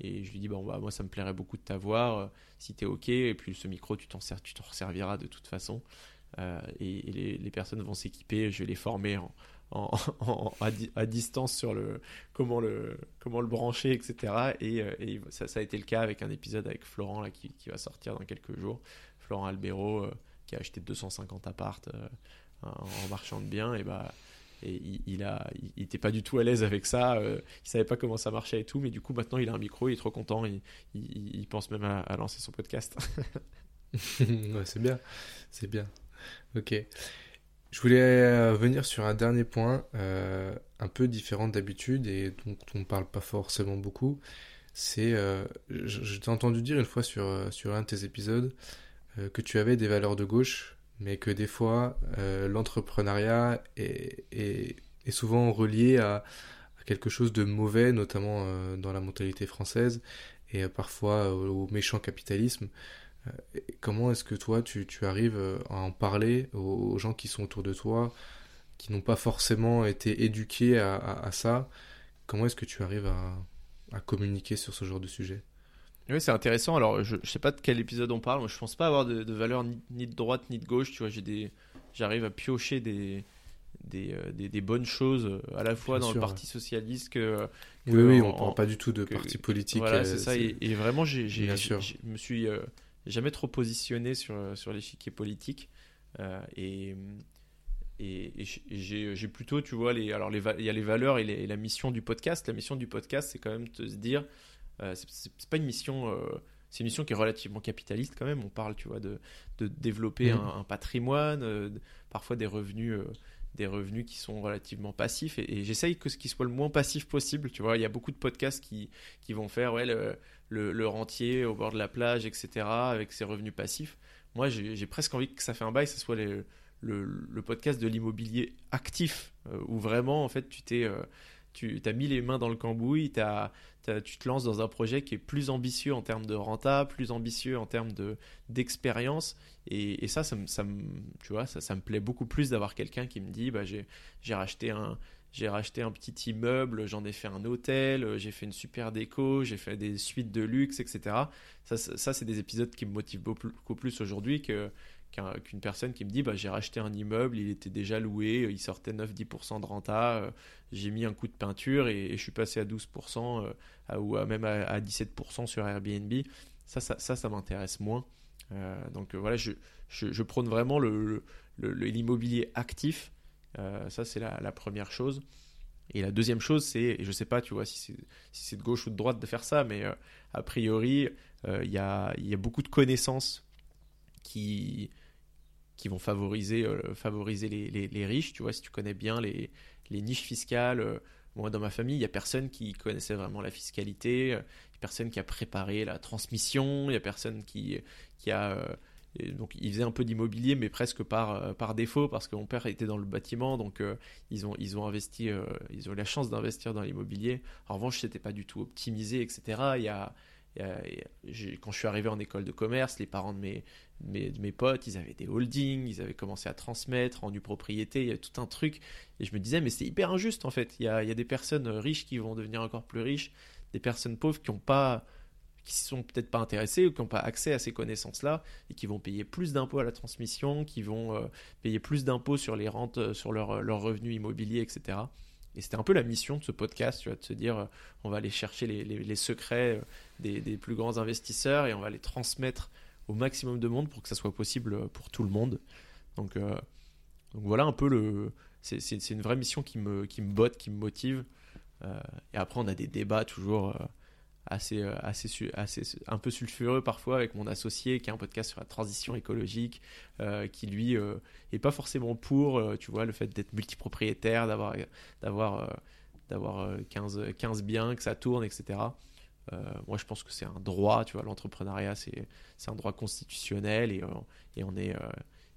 B: Et je lui dis, bon, bah, moi, ça me plairait beaucoup de t'avoir, euh, si tu es OK. Et puis, ce micro, tu t'en resserviras de toute façon. et, les, les, personnes vont s'équiper. Je vais les former en, à, distance sur le comment le comment le brancher etc et, euh, ça, a été le cas avec un épisode avec Florent qui, va sortir dans quelques jours. Florent Albero euh, qui a acheté 250 appartes euh, en marchand de biens et bah et il, a il, pas du tout à l'aise avec ça il savait pas comment ça marchait et tout. Mais du coup maintenant il a un micro il est trop content. Il, il pense même à, à lancer son podcast.
A: Ouais, c'est bien. C'est bien. Ok je voulais euh, venir sur un dernier point, euh, un peu différent d'habitude et dont on ne parle pas forcément beaucoup. C'est, euh, je, t'ai entendu dire une fois sur, un de tes épisodes que tu avais des valeurs de gauche, mais que des fois, l'entrepreneuriat est, souvent relié à, quelque chose de mauvais, notamment dans la mentalité française, et parfois au méchant capitalisme. Comment est-ce que toi, tu, tu, arrives à en parler aux, gens qui sont autour de toi, qui n'ont pas forcément été éduqués à, à, à ça? Comment est-ce que tu arrives à, à, communiquer sur ce genre de sujet?
B: Oui, c'est intéressant. Alors, je ne sais pas de quel épisode on parle. Moi, je pense pas avoir de, de valeur ni, de droite ni de gauche. Tu vois, j'ai des, j'arrive à piocher des, des, euh, des, des, bonnes choses euh, à la fois Bien dans sûr, le Parti ouais. socialiste que,
A: que oui, oui, on parle pas du tout de que, parti politique.
B: Voilà, euh, c'est ça. Et, et, vraiment, j'ai, je me suis euh, jamais trop positionné sur, sur l'échiquier politique. Euh, et, et, j'ai plutôt, tu vois, les, alors les, il y a les valeurs et, les, et, la mission du podcast. La mission du podcast, c'est quand même de se dire, euh, c'est pas une mission, euh, c'est une mission qui est relativement capitaliste quand même. On parle, tu vois, de, de développer mmh. un, un, patrimoine, euh, parfois des revenus, des revenus qui sont relativement passifs. Et, j'essaye que ce qui soit le moins passif possible. Tu vois, il y a beaucoup de podcasts qui, qui vont faire, ouais, le, le, rentier au bord de la plage, etc., avec ses revenus passifs. Moi, j'ai presque envie que ça fait un bail, que ce soit le, le, podcast de l'immobilier actif, euh, où vraiment, en fait, tu t'es, euh, tu as mis les mains dans le cambouis, tu te lances dans un projet qui est plus ambitieux en termes de renta, plus ambitieux en termes de, d'expérience. Et, et, ça, ça, tu vois, ça, me plaît beaucoup plus d'avoir quelqu'un qui me dit, bah, j'ai, racheté un, j'ai racheté un petit immeuble, j'en ai fait un hôtel, j'ai fait une super déco, j'ai fait des suites de luxe, etc. Ça, ça c'est des épisodes qui me motivent beaucoup plus aujourd'hui que, qu'une personne qui me dit bah, j'ai racheté un immeuble, il était déjà loué, il sortait 9-10% de renta, euh, j'ai mis un coup de peinture et, je suis passé à 12% euh, ou même à, à, 17% sur Airbnb. Ça, ça, ça, m'intéresse moins. Euh, donc voilà, je, je, prône vraiment l'immobilier le, le, actif. Ça, c'est la, première chose. Et la deuxième chose, c'est, et je sais pas, tu vois, si c'est de gauche ou de droite de faire ça, mais a priori, il y, a, y a beaucoup de connaissances qui, qui vont favoriser, euh, favoriser les, les, riches. Tu vois, si tu connais bien les, les niches fiscales, euh, moi dans ma famille, il n'y a personne qui connaissait vraiment la fiscalité, a personne qui a préparé la transmission, il n'y a personne qui, qui a. Euh, donc ils faisaient un peu d'immobilier, mais presque par, par défaut, parce que mon père était dans le bâtiment, donc euh, ils, ont, ils ont investi, euh, ils ont eu la chance d'investir dans l'immobilier. En revanche, c'était pas du tout optimisé, etc. Il y a, quand je suis arrivé en école de commerce, les parents de mes, mes, mes potes, ils avaient des holdings, ils avaient commencé à transmettre, rendu propriété, il y a tout un truc. Et je me disais, mais c'est hyper injuste en fait. Il y, a, il y a des personnes riches qui vont devenir encore plus riches, des personnes pauvres qui ont pas qui sont peut-être pas intéressés ou qui n'ont pas accès à ces connaissances-là et qui vont payer plus d'impôts à la transmission, qui vont euh, payer plus d'impôts sur les rentes, euh, sur leurs leur revenus immobiliers, etc. Et c'était un peu la mission de ce podcast, tu vois, de se dire, euh, on va aller chercher les, les, les secrets euh, des, des, plus grands investisseurs et on va les transmettre au maximum de monde pour que ça soit possible pour tout le monde. Donc, euh, donc voilà un peu le. C'est une vraie mission qui me, qui me botte, qui me motive. Euh, et après, on a des débats toujours euh, assez, assez, assez, un peu sulfureux parfois avec mon associé qui a un podcast sur la transition écologique, euh, qui lui euh, pas forcément pour, euh, tu vois, le fait d'être multipropriétaire, d'avoir, d'avoir, d'avoir 15, 15 biens, que ça tourne, etc. Euh, moi, je pense que c'est un droit, tu vois, l'entrepreneuriat, c'est, un droit constitutionnel et, et on est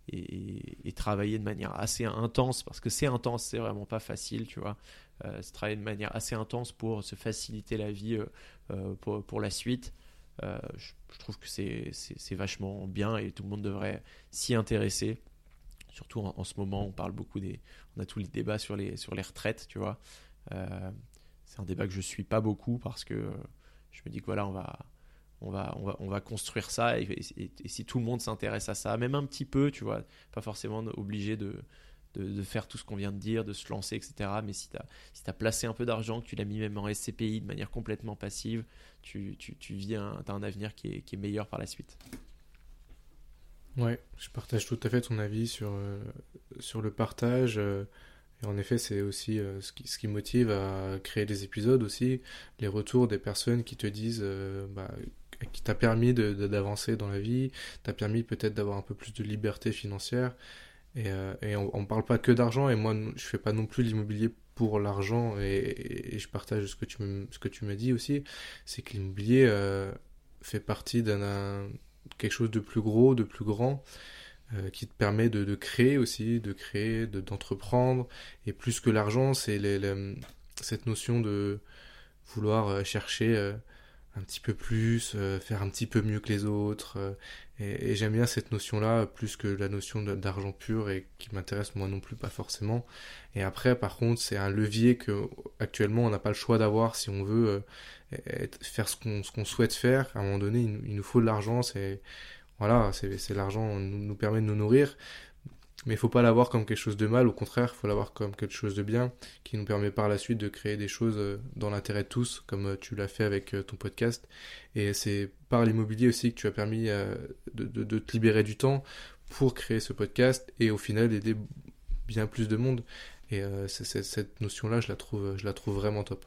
B: et, et, travailler de manière assez intense parce que c'est intense, c'est vraiment pas facile, tu vois. Euh, c'est travailler de manière assez intense pour se faciliter la vie euh, pour, pour, la suite. Euh, je, trouve que c'est vachement bien et tout le monde devrait s'y intéresser. Surtout en, en, ce moment, on parle beaucoup des, on a tous les débats sur les sur les retraites, tu vois. c'est un débat que je suis pas beaucoup parce que je me dis que voilà, on va on va, on va, on va construire ça. Et, si tout le monde s'intéresse à ça, même un petit peu, tu vois, pas forcément obligé de, de, faire tout ce qu'on vient de dire, de se lancer, etc. Mais si tu as, si placé un peu d'argent, que tu l'as mis même en SCPI de manière complètement passive, tu, tu, tu vis un, as un avenir qui est, qui est meilleur par la suite.
A: Ouais, je partage tout à fait ton avis sur, euh, sur le partage. Euh, et en effet, c'est aussi euh, ce, qui, ce qui motive à créer des épisodes aussi, les retours des personnes qui te disent euh, bah, qui t'a permis d'avancer de, de, dans la vie, t'a permis peut-être d'avoir un peu plus de liberté financière. Et, euh, et on, ne parle pas que d'argent, et moi je fais pas non plus l'immobilier pour l'argent, et, et, je partage ce que tu, ce que tu m'as dit aussi, c'est que l'immobilier fait partie d'un quelque chose de plus gros, de plus grand, euh, qui te permet de, de, créer aussi, de créer, d'entreprendre. et plus que l'argent, c'est cette notion de vouloir euh, chercher euh, un petit peu plus, faire un petit peu mieux que les autres. et, et j'aime bien cette notion-là, plus que la notion d'argent pur et qui m'intéresse moi non plus pas forcément. Et après, par contre, c'est un levier que actuellement on n'a pas le choix d'avoir si on veut faire ce qu'on qu'on souhaite faire. À un moment donné, il, il nous faut de l'argent. C'est voilà, c'est l'argent nous, nous permet de nous nourrir, mais il faut pas l'avoir comme quelque chose de mal, au contraire, il faut l'avoir comme quelque chose de bien, qui nous permet par la suite de créer des choses euh, dans l'intérêt de tous, comme euh, tu l'as fait avec euh, ton podcast. Et c'est par l'immobilier aussi que tu as permis de, de, te libérer du temps pour créer ce podcast et au final aider bien plus de monde. Et cette notion-là, je la trouve, je la trouve vraiment top.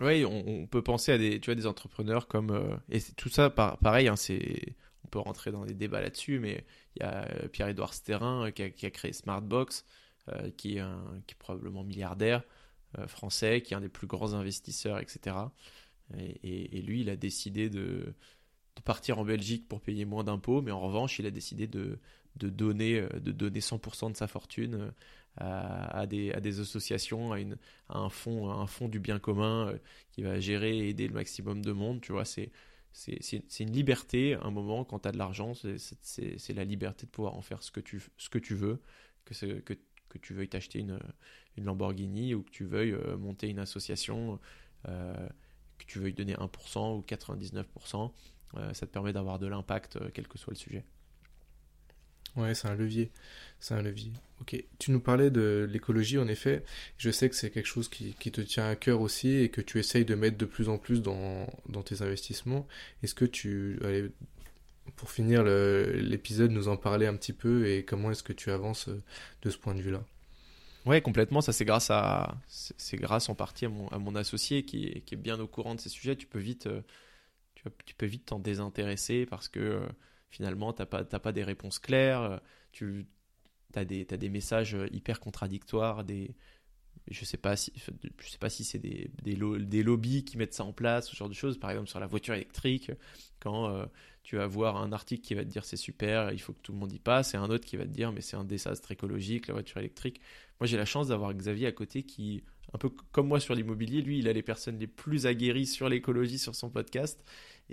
B: Oui, on, peut penser à des, tu vois, des entrepreneurs comme et tout ça, pareil, hein, c'est on peut rentrer dans des débats là-dessus, mais il y a euh, Pierre-Édouard Sterrin euh, qui a, créé Smartbox, euh, qui, est probablement milliardaire français, qui est un des plus grands investisseurs, etc. Et, lui, il a décidé de, partir en Belgique pour payer moins d'impôts, mais en revanche, il a décidé de, donner, de donner 100% de sa fortune à, des, associations, à un, fonds, un fonds du bien commun qui va gérer et aider le maximum de monde. Tu vois, c'est c'est une liberté, un moment, quand tu as de l'argent, c'est la liberté de pouvoir en faire ce que tu, ce que tu veux, que, que, que tu veuilles t'acheter une, une, Lamborghini ou que tu veuilles euh, monter une association, euh, que tu veuilles donner 1% ou 99%, euh, ça te permet d'avoir de l'impact, quel que soit le sujet.
A: Ouais, c'est un levier. C'est un levier. Ok. Tu nous parlais de l'écologie, en effet. Je sais que c'est quelque chose qui, qui, te tient à cœur aussi et que tu essayes de mettre de plus en plus dans, dans tes investissements. Est-ce que tu. Allez, pour finir l'épisode, nous en parler un petit peu et comment est-ce que tu avances euh, de ce point de vue-là?
B: Ouais, complètement. Ça, c'est grâce à, grâce en partie à mon, à mon associé qui qui est, bien au courant de ces sujets. Tu peux vite, euh, tu peux vite t'en désintéresser parce que euh, finalement, tu n'as pas, pas des réponses claires, euh, tu as des, as des messages euh, hyper contradictoires, des, je sais pas si sais pas si c'est des, des, des, lobbies qui mettent ça en place ce genre de choses. Par exemple sur la voiture électrique quand euh, tu vas voir un article qui va te dire c'est super il faut que tout le monde y passe et un autre qui va te dire mais c'est un désastre écologique la voiture électrique. Moi j'ai la chance d'avoir Xavier à côté qui un peu comme moi sur l'immobilier lui il a les personnes les plus aguerries sur l'écologie sur son podcast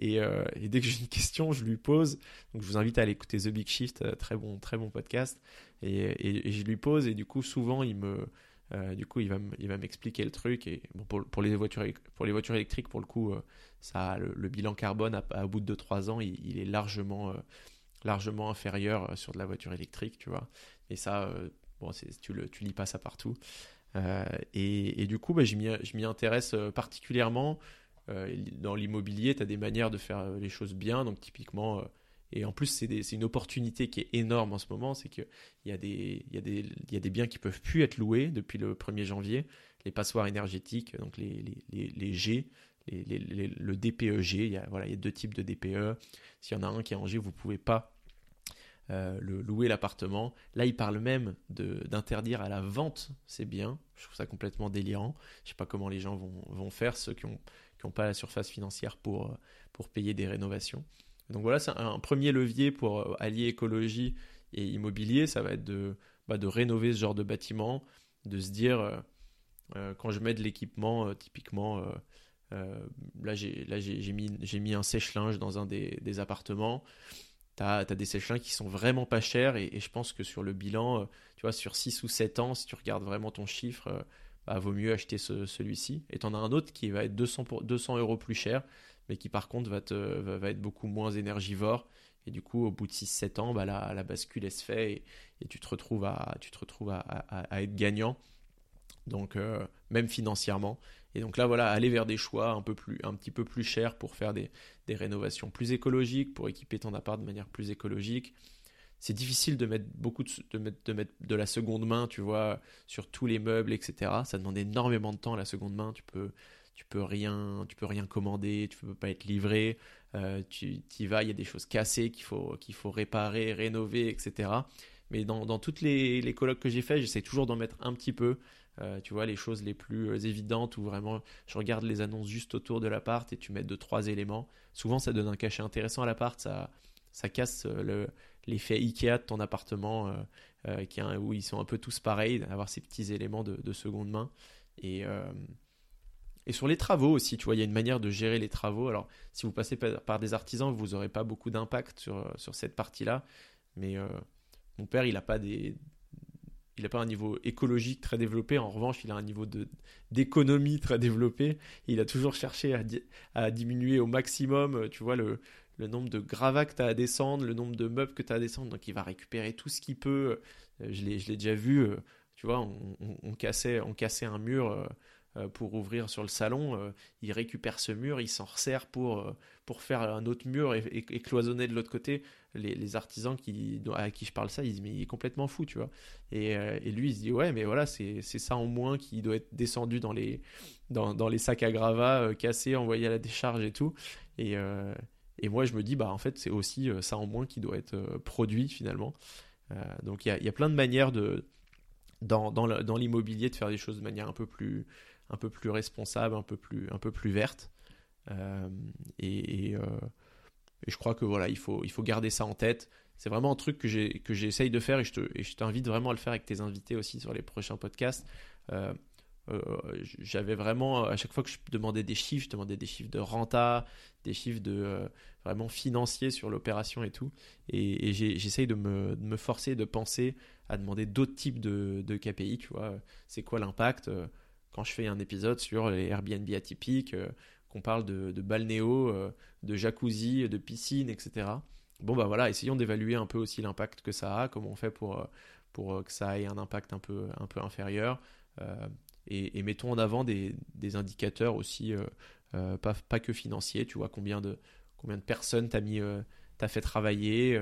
B: euh, et, dès que j'ai une question, je lui pose. Donc je vous invite à aller écouter The Big Shift, euh, très bon, très bon podcast. Et, je lui pose et du coup souvent il me, euh, du coup il va, m'expliquer le truc. Et pour, les voitures, pour les voitures électriques, pour le coup, ça, le, bilan carbone à, bout de 3 ans, il, est largement, largement inférieur sur de la voiture électrique, tu vois. Et ça, bon, tu, le, lis pas ça partout. Et, du coup, bah, je m'y intéresse particulièrement. Euh, dans l'immobilier, tu as des manières de faire euh, les choses bien. Donc, typiquement, euh, et en plus, c'est une opportunité qui est énorme en ce moment, c'est qu'il y, a des, biens qui peuvent plus être loués depuis le 1er janvier. Les passoires énergétiques, donc les, G, le DPEG, il y, a, deux types de DPE. S'il y en a un qui est en G, vous ne pouvez pas louer l'appartement. Là, il parle même d'interdire à la vente ces biens. Je trouve ça complètement délirant. Je ne sais pas comment les gens vont faire, ceux qui ont qui n'ont pas la surface financière pour, euh, pour payer des rénovations. Donc voilà, c'est un, premier levier pour euh, allier écologie et immobilier, ça va être de, bah, de rénover ce genre de bâtiment, de se dire, euh, quand je mets de l'équipement, typiquement, là j'ai mis, mis un sèche-linge dans un des, des appartements, tu as, des sèche-linges qui sont vraiment pas chers et, je pense que sur le bilan, tu vois, sur 6 ou 7 ans, si tu regardes vraiment ton chiffre, bah, vaut mieux acheter celui-ci. Et tu en as un autre qui va être 200, pour, 200 euros plus cher, mais qui par contre va, être beaucoup moins énergivore. Et du coup, au bout de 6-7 ans, bah, la, bascule se fait et, tu te retrouves à, tu te retrouves à, à, être gagnant. Donc, euh, même financièrement. Et donc là, voilà, aller vers des choix un, peu plus, un petit peu plus chers pour faire des, des rénovations plus écologiques, pour équiper ton appart de manière plus écologique c'est difficile de mettre beaucoup de, mettre, de, mettre, de la seconde main, tu vois, sur tous les meubles, etc. Ça demande énormément de temps la seconde main. Tu peux, tu peux rien, tu peux rien commander, tu peux pas être livré. Euh, tu y vas, il y a des choses cassées qu'il faut, qu'il faut réparer, rénover, etc. Mais dans, dans toutes les, les colloques que j'ai fait, j'essaie toujours d'en mettre un petit peu. Euh, tu vois, les choses les plus euh, évidentes où vraiment je regarde les annonces juste autour de l'appart et tu mets deux, trois éléments. Souvent, ça donne un cachet intéressant à l'appart. Ça, ça casse le, l'effet Ikea de ton appartement qui, où ils sont un peu tous pareils, avoir ces petits éléments de, de seconde main. Et, et sur les travaux aussi, tu vois, il y a une manière de gérer les travaux. Alors, si vous passez par des artisans, vous n'aurez pas beaucoup d'impact sur, cette partie-là. Mais euh, mon père, il n'a pas un niveau écologique très développé. En revanche, il a un niveau d'économie très développé. Il a toujours cherché à, diminuer au maximum, euh, tu vois, le, le nombre de gravats que tu as à descendre, le nombre de meubles que tu as à descendre. Donc, il va récupérer tout ce qu'il peut. Euh, je l'ai déjà vu, tu vois, on, cassait, on cassait un mur euh, pour ouvrir sur le salon, euh, il récupère ce mur, il s'en resserre pour, euh, pour faire un autre mur et, cloisonner de l'autre côté. Les, artisans qui, à qui je parle ça, ils disent mais il est complètement fou, tu vois. Et, lui, il se dit ouais, mais voilà, c'est ça en moins qui doit être descendu dans les, dans les sacs à gravats, cassés, envoyés à la décharge et tout. Et, et moi, je me dis bah en fait, c'est aussi ça en moins qui doit être produit finalement. donc il y a, y a, plein de manières de dans, dans l'immobilier de faire des choses de manière un peu plus un peu plus responsable, un peu plus, un peu plus verte. Euh, et, euh, et, je crois que voilà, il faut, il faut garder ça en tête. C'est vraiment un truc que j'essaye de faire et je t'invite vraiment à le faire avec tes invités aussi sur les prochains podcasts. Euh, j'avais vraiment, à chaque fois que je demandais des chiffres, je demandais des chiffres de renta, des chiffres de vraiment financiers sur l'opération et tout. Et, j'essaye de me, de me, forcer, de penser à demander d'autres types de, KPI, tu vois. C'est quoi l'impact quand je fais un épisode sur les Airbnb atypiques, euh, qu'on parle de, de balnéo, euh, de jacuzzi, de piscine, etc. Bon, bah voilà, essayons d'évaluer un peu aussi l'impact que ça a, comment on fait pour, euh, pour que ça ait un impact un peu, un peu inférieur. Et, mettons en avant des, indicateurs aussi, pas, pas, que financiers, tu vois, combien de, combien de personnes t'as mis, t'as fait travailler,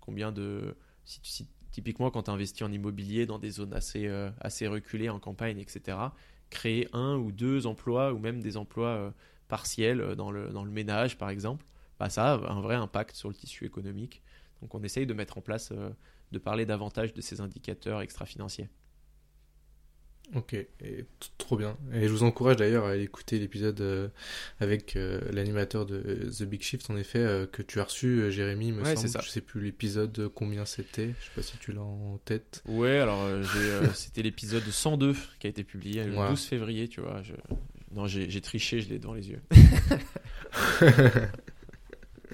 B: combien de. Si, typiquement, quand tu investis en immobilier dans des zones assez, assez reculées en campagne, etc., créer un ou deux emplois ou même des emplois euh, partiels euh, dans le, dans le ménage par exemple, bah, ça a un vrai impact sur le tissu économique. Donc on essaye de mettre en place, euh, de parler davantage de ces indicateurs extra-financiers.
A: Ok, et trop bien. Et je vous encourage d'ailleurs à écouter l'épisode avec l'animateur de The Big Shift, en effet, que tu as reçu, Jérémy, me semble. Ça. Je sais plus l'épisode combien c'était. Je sais pas si tu l'as en tête.
B: Ouais, alors c'était l'épisode 102 qui a été publié le 12 février, tu vois. Je... Non, j'ai triché, je l'ai devant les yeux.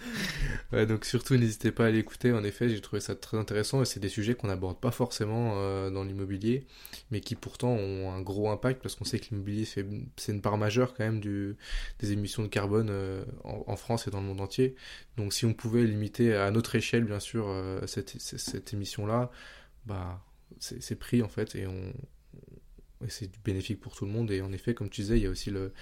A: Donc surtout n'hésitez pas à l'écouter. En effet, j'ai trouvé ça très intéressant et c'est des sujets qu'on n'aborde pas forcément euh, dans l'immobilier, mais qui pourtant ont un gros impact parce qu'on sait que l'immobilier c'est une part majeure quand même des émissions de carbone euh, en, France et dans le monde entier. Donc si on pouvait limiter à notre échelle, bien sûr, euh, cette, cette émission-là, bah c'est pris en fait et c'est bénéfique pour tout le monde. Et en effet, comme tu disais, il y a aussi le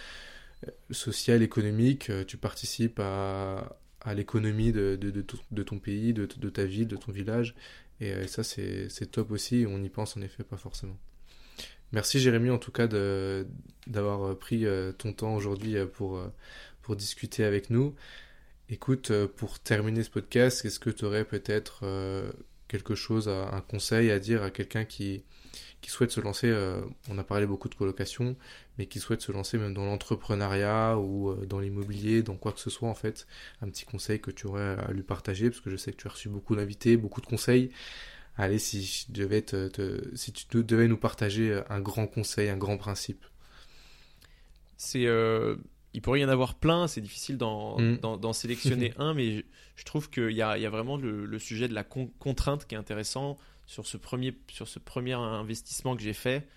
A: social, économique. Tu participes à, à l'économie de, de, de, ton pays, de, ta ville, de ton village. Et, euh, ça, c'est top aussi. On n'y pense en effet pas forcément. Merci Jérémy en tout cas d'avoir pris euh, ton temps aujourd'hui euh, pour, pour discuter avec nous. Écoute, pour terminer ce podcast, est-ce que tu aurais peut-être quelque chose, un conseil à dire à quelqu'un qui, qui souhaite se lancer, euh, on a parlé beaucoup de colocation, mais qui souhaite se lancer même dans l'entrepreneuriat ou euh, dans l'immobilier, dans quoi que ce soit en fait, un petit conseil que tu aurais à lui partager, parce que je sais que tu as reçu beaucoup d'invités, beaucoup de conseils. Allez, si, je devais te, si tu devais nous partager un grand conseil, un grand principe.
B: C'est, euh, il pourrait y en avoir plein, c'est difficile d'en, mm. sélectionner un, mais je, trouve qu'il y a, y a, vraiment le, sujet de la contrainte qui est intéressant sur ce premier, sur ce premier investissement que j'ai fait.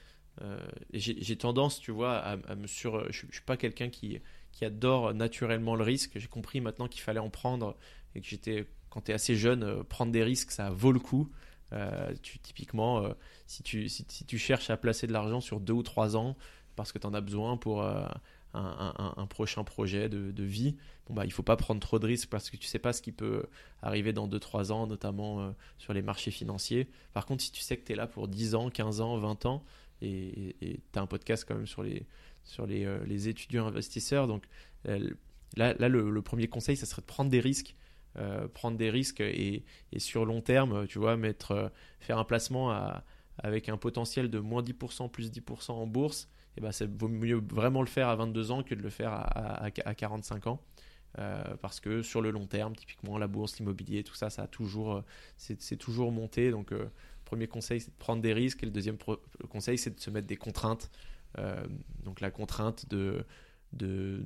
B: Euh, j'ai tendance, tu vois, à, me sur. Je, ne suis pas quelqu'un qui, qui adore naturellement le risque. J'ai compris maintenant qu'il fallait en prendre et que j'étais, quand tu es assez jeune, euh, prendre des risques, ça vaut le coup. Euh, typiquement, si, tu, si, tu cherches à placer de l'argent sur deux ou trois ans parce que tu en as besoin pour un, prochain projet de, vie, bon bah, il faut pas prendre trop de risques parce que tu sais pas ce qui peut arriver dans 2-3 ans, notamment euh, sur les marchés financiers. Par contre, si tu sais que tu es là pour 10 ans, 15 ans, 20 ans, et tu as un podcast quand même sur les, sur les, euh, les étudiants investisseurs, donc euh, là, là le, premier conseil, ça serait de prendre des risques. prendre des risques et, et, sur long terme, tu vois, mettre, faire un placement à, avec un potentiel de moins 10%, plus 10% en bourse, et eh ben, ça vaut mieux vraiment le faire à 22 ans que de le faire à, à, 45 ans. parce que sur le long terme, typiquement la bourse, l'immobilier, tout ça, ça a toujours, c'est toujours monté. Donc, le premier conseil, c'est de prendre des risques, et le deuxième conseil, c'est de se mettre des contraintes. donc, la contrainte de, de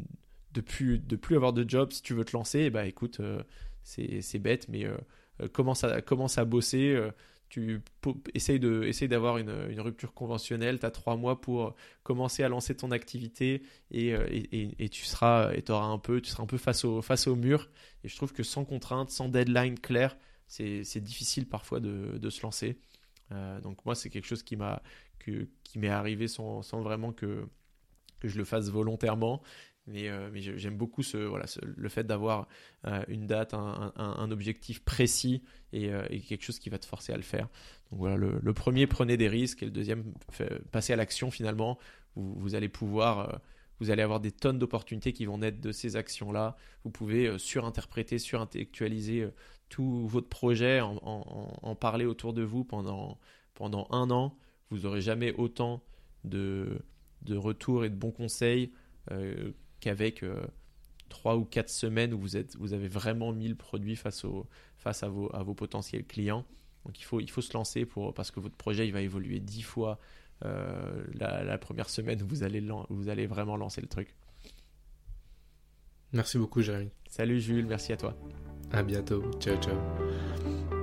B: de plus, de plus avoir de job si tu veux te lancer, bah écoute, euh, c'est bête, mais euh, euh, commence, à, commence à bosser. Tu essayes essaye d'avoir une, une, rupture conventionnelle, tu as trois mois pour commencer à lancer ton activité et, et, et, tu seras et auras un peu tu seras un peu face au face au mur et je trouve que sans contrainte, sans deadline clair, c'est difficile parfois de, de, se lancer. donc moi c'est quelque chose qui qui m'est arrivé sans, sans, vraiment que que je le fasse volontairement mais, euh, mais j'aime beaucoup ce, voilà, le fait d'avoir euh, une date, un, objectif précis euh, et, quelque chose qui va te forcer à le faire. Donc voilà, le, premier, prenez des risques et le deuxième, passez à l'action finalement. Vous, allez pouvoir, vous allez avoir des tonnes d'opportunités qui vont naître de ces actions-là. Vous pouvez surinterpréter, surintellectualiser tout votre projet, en, en, parler autour de vous pendant, pendant un an. Vous n'aurez jamais autant de, de retours et de bons conseils qu'avec euh, trois ou quatre semaines où vous, êtes, vous avez vraiment mis le produit face, au, face à, vos, à vos potentiels clients. Donc il faut, il faut se lancer pour, parce que votre projet il va évoluer dix fois euh, la, première semaine où vous allez, vous allez vraiment lancer le truc.
A: Merci beaucoup Jérémy.
B: Salut Jules, merci à toi.
A: À bientôt. Ciao ciao.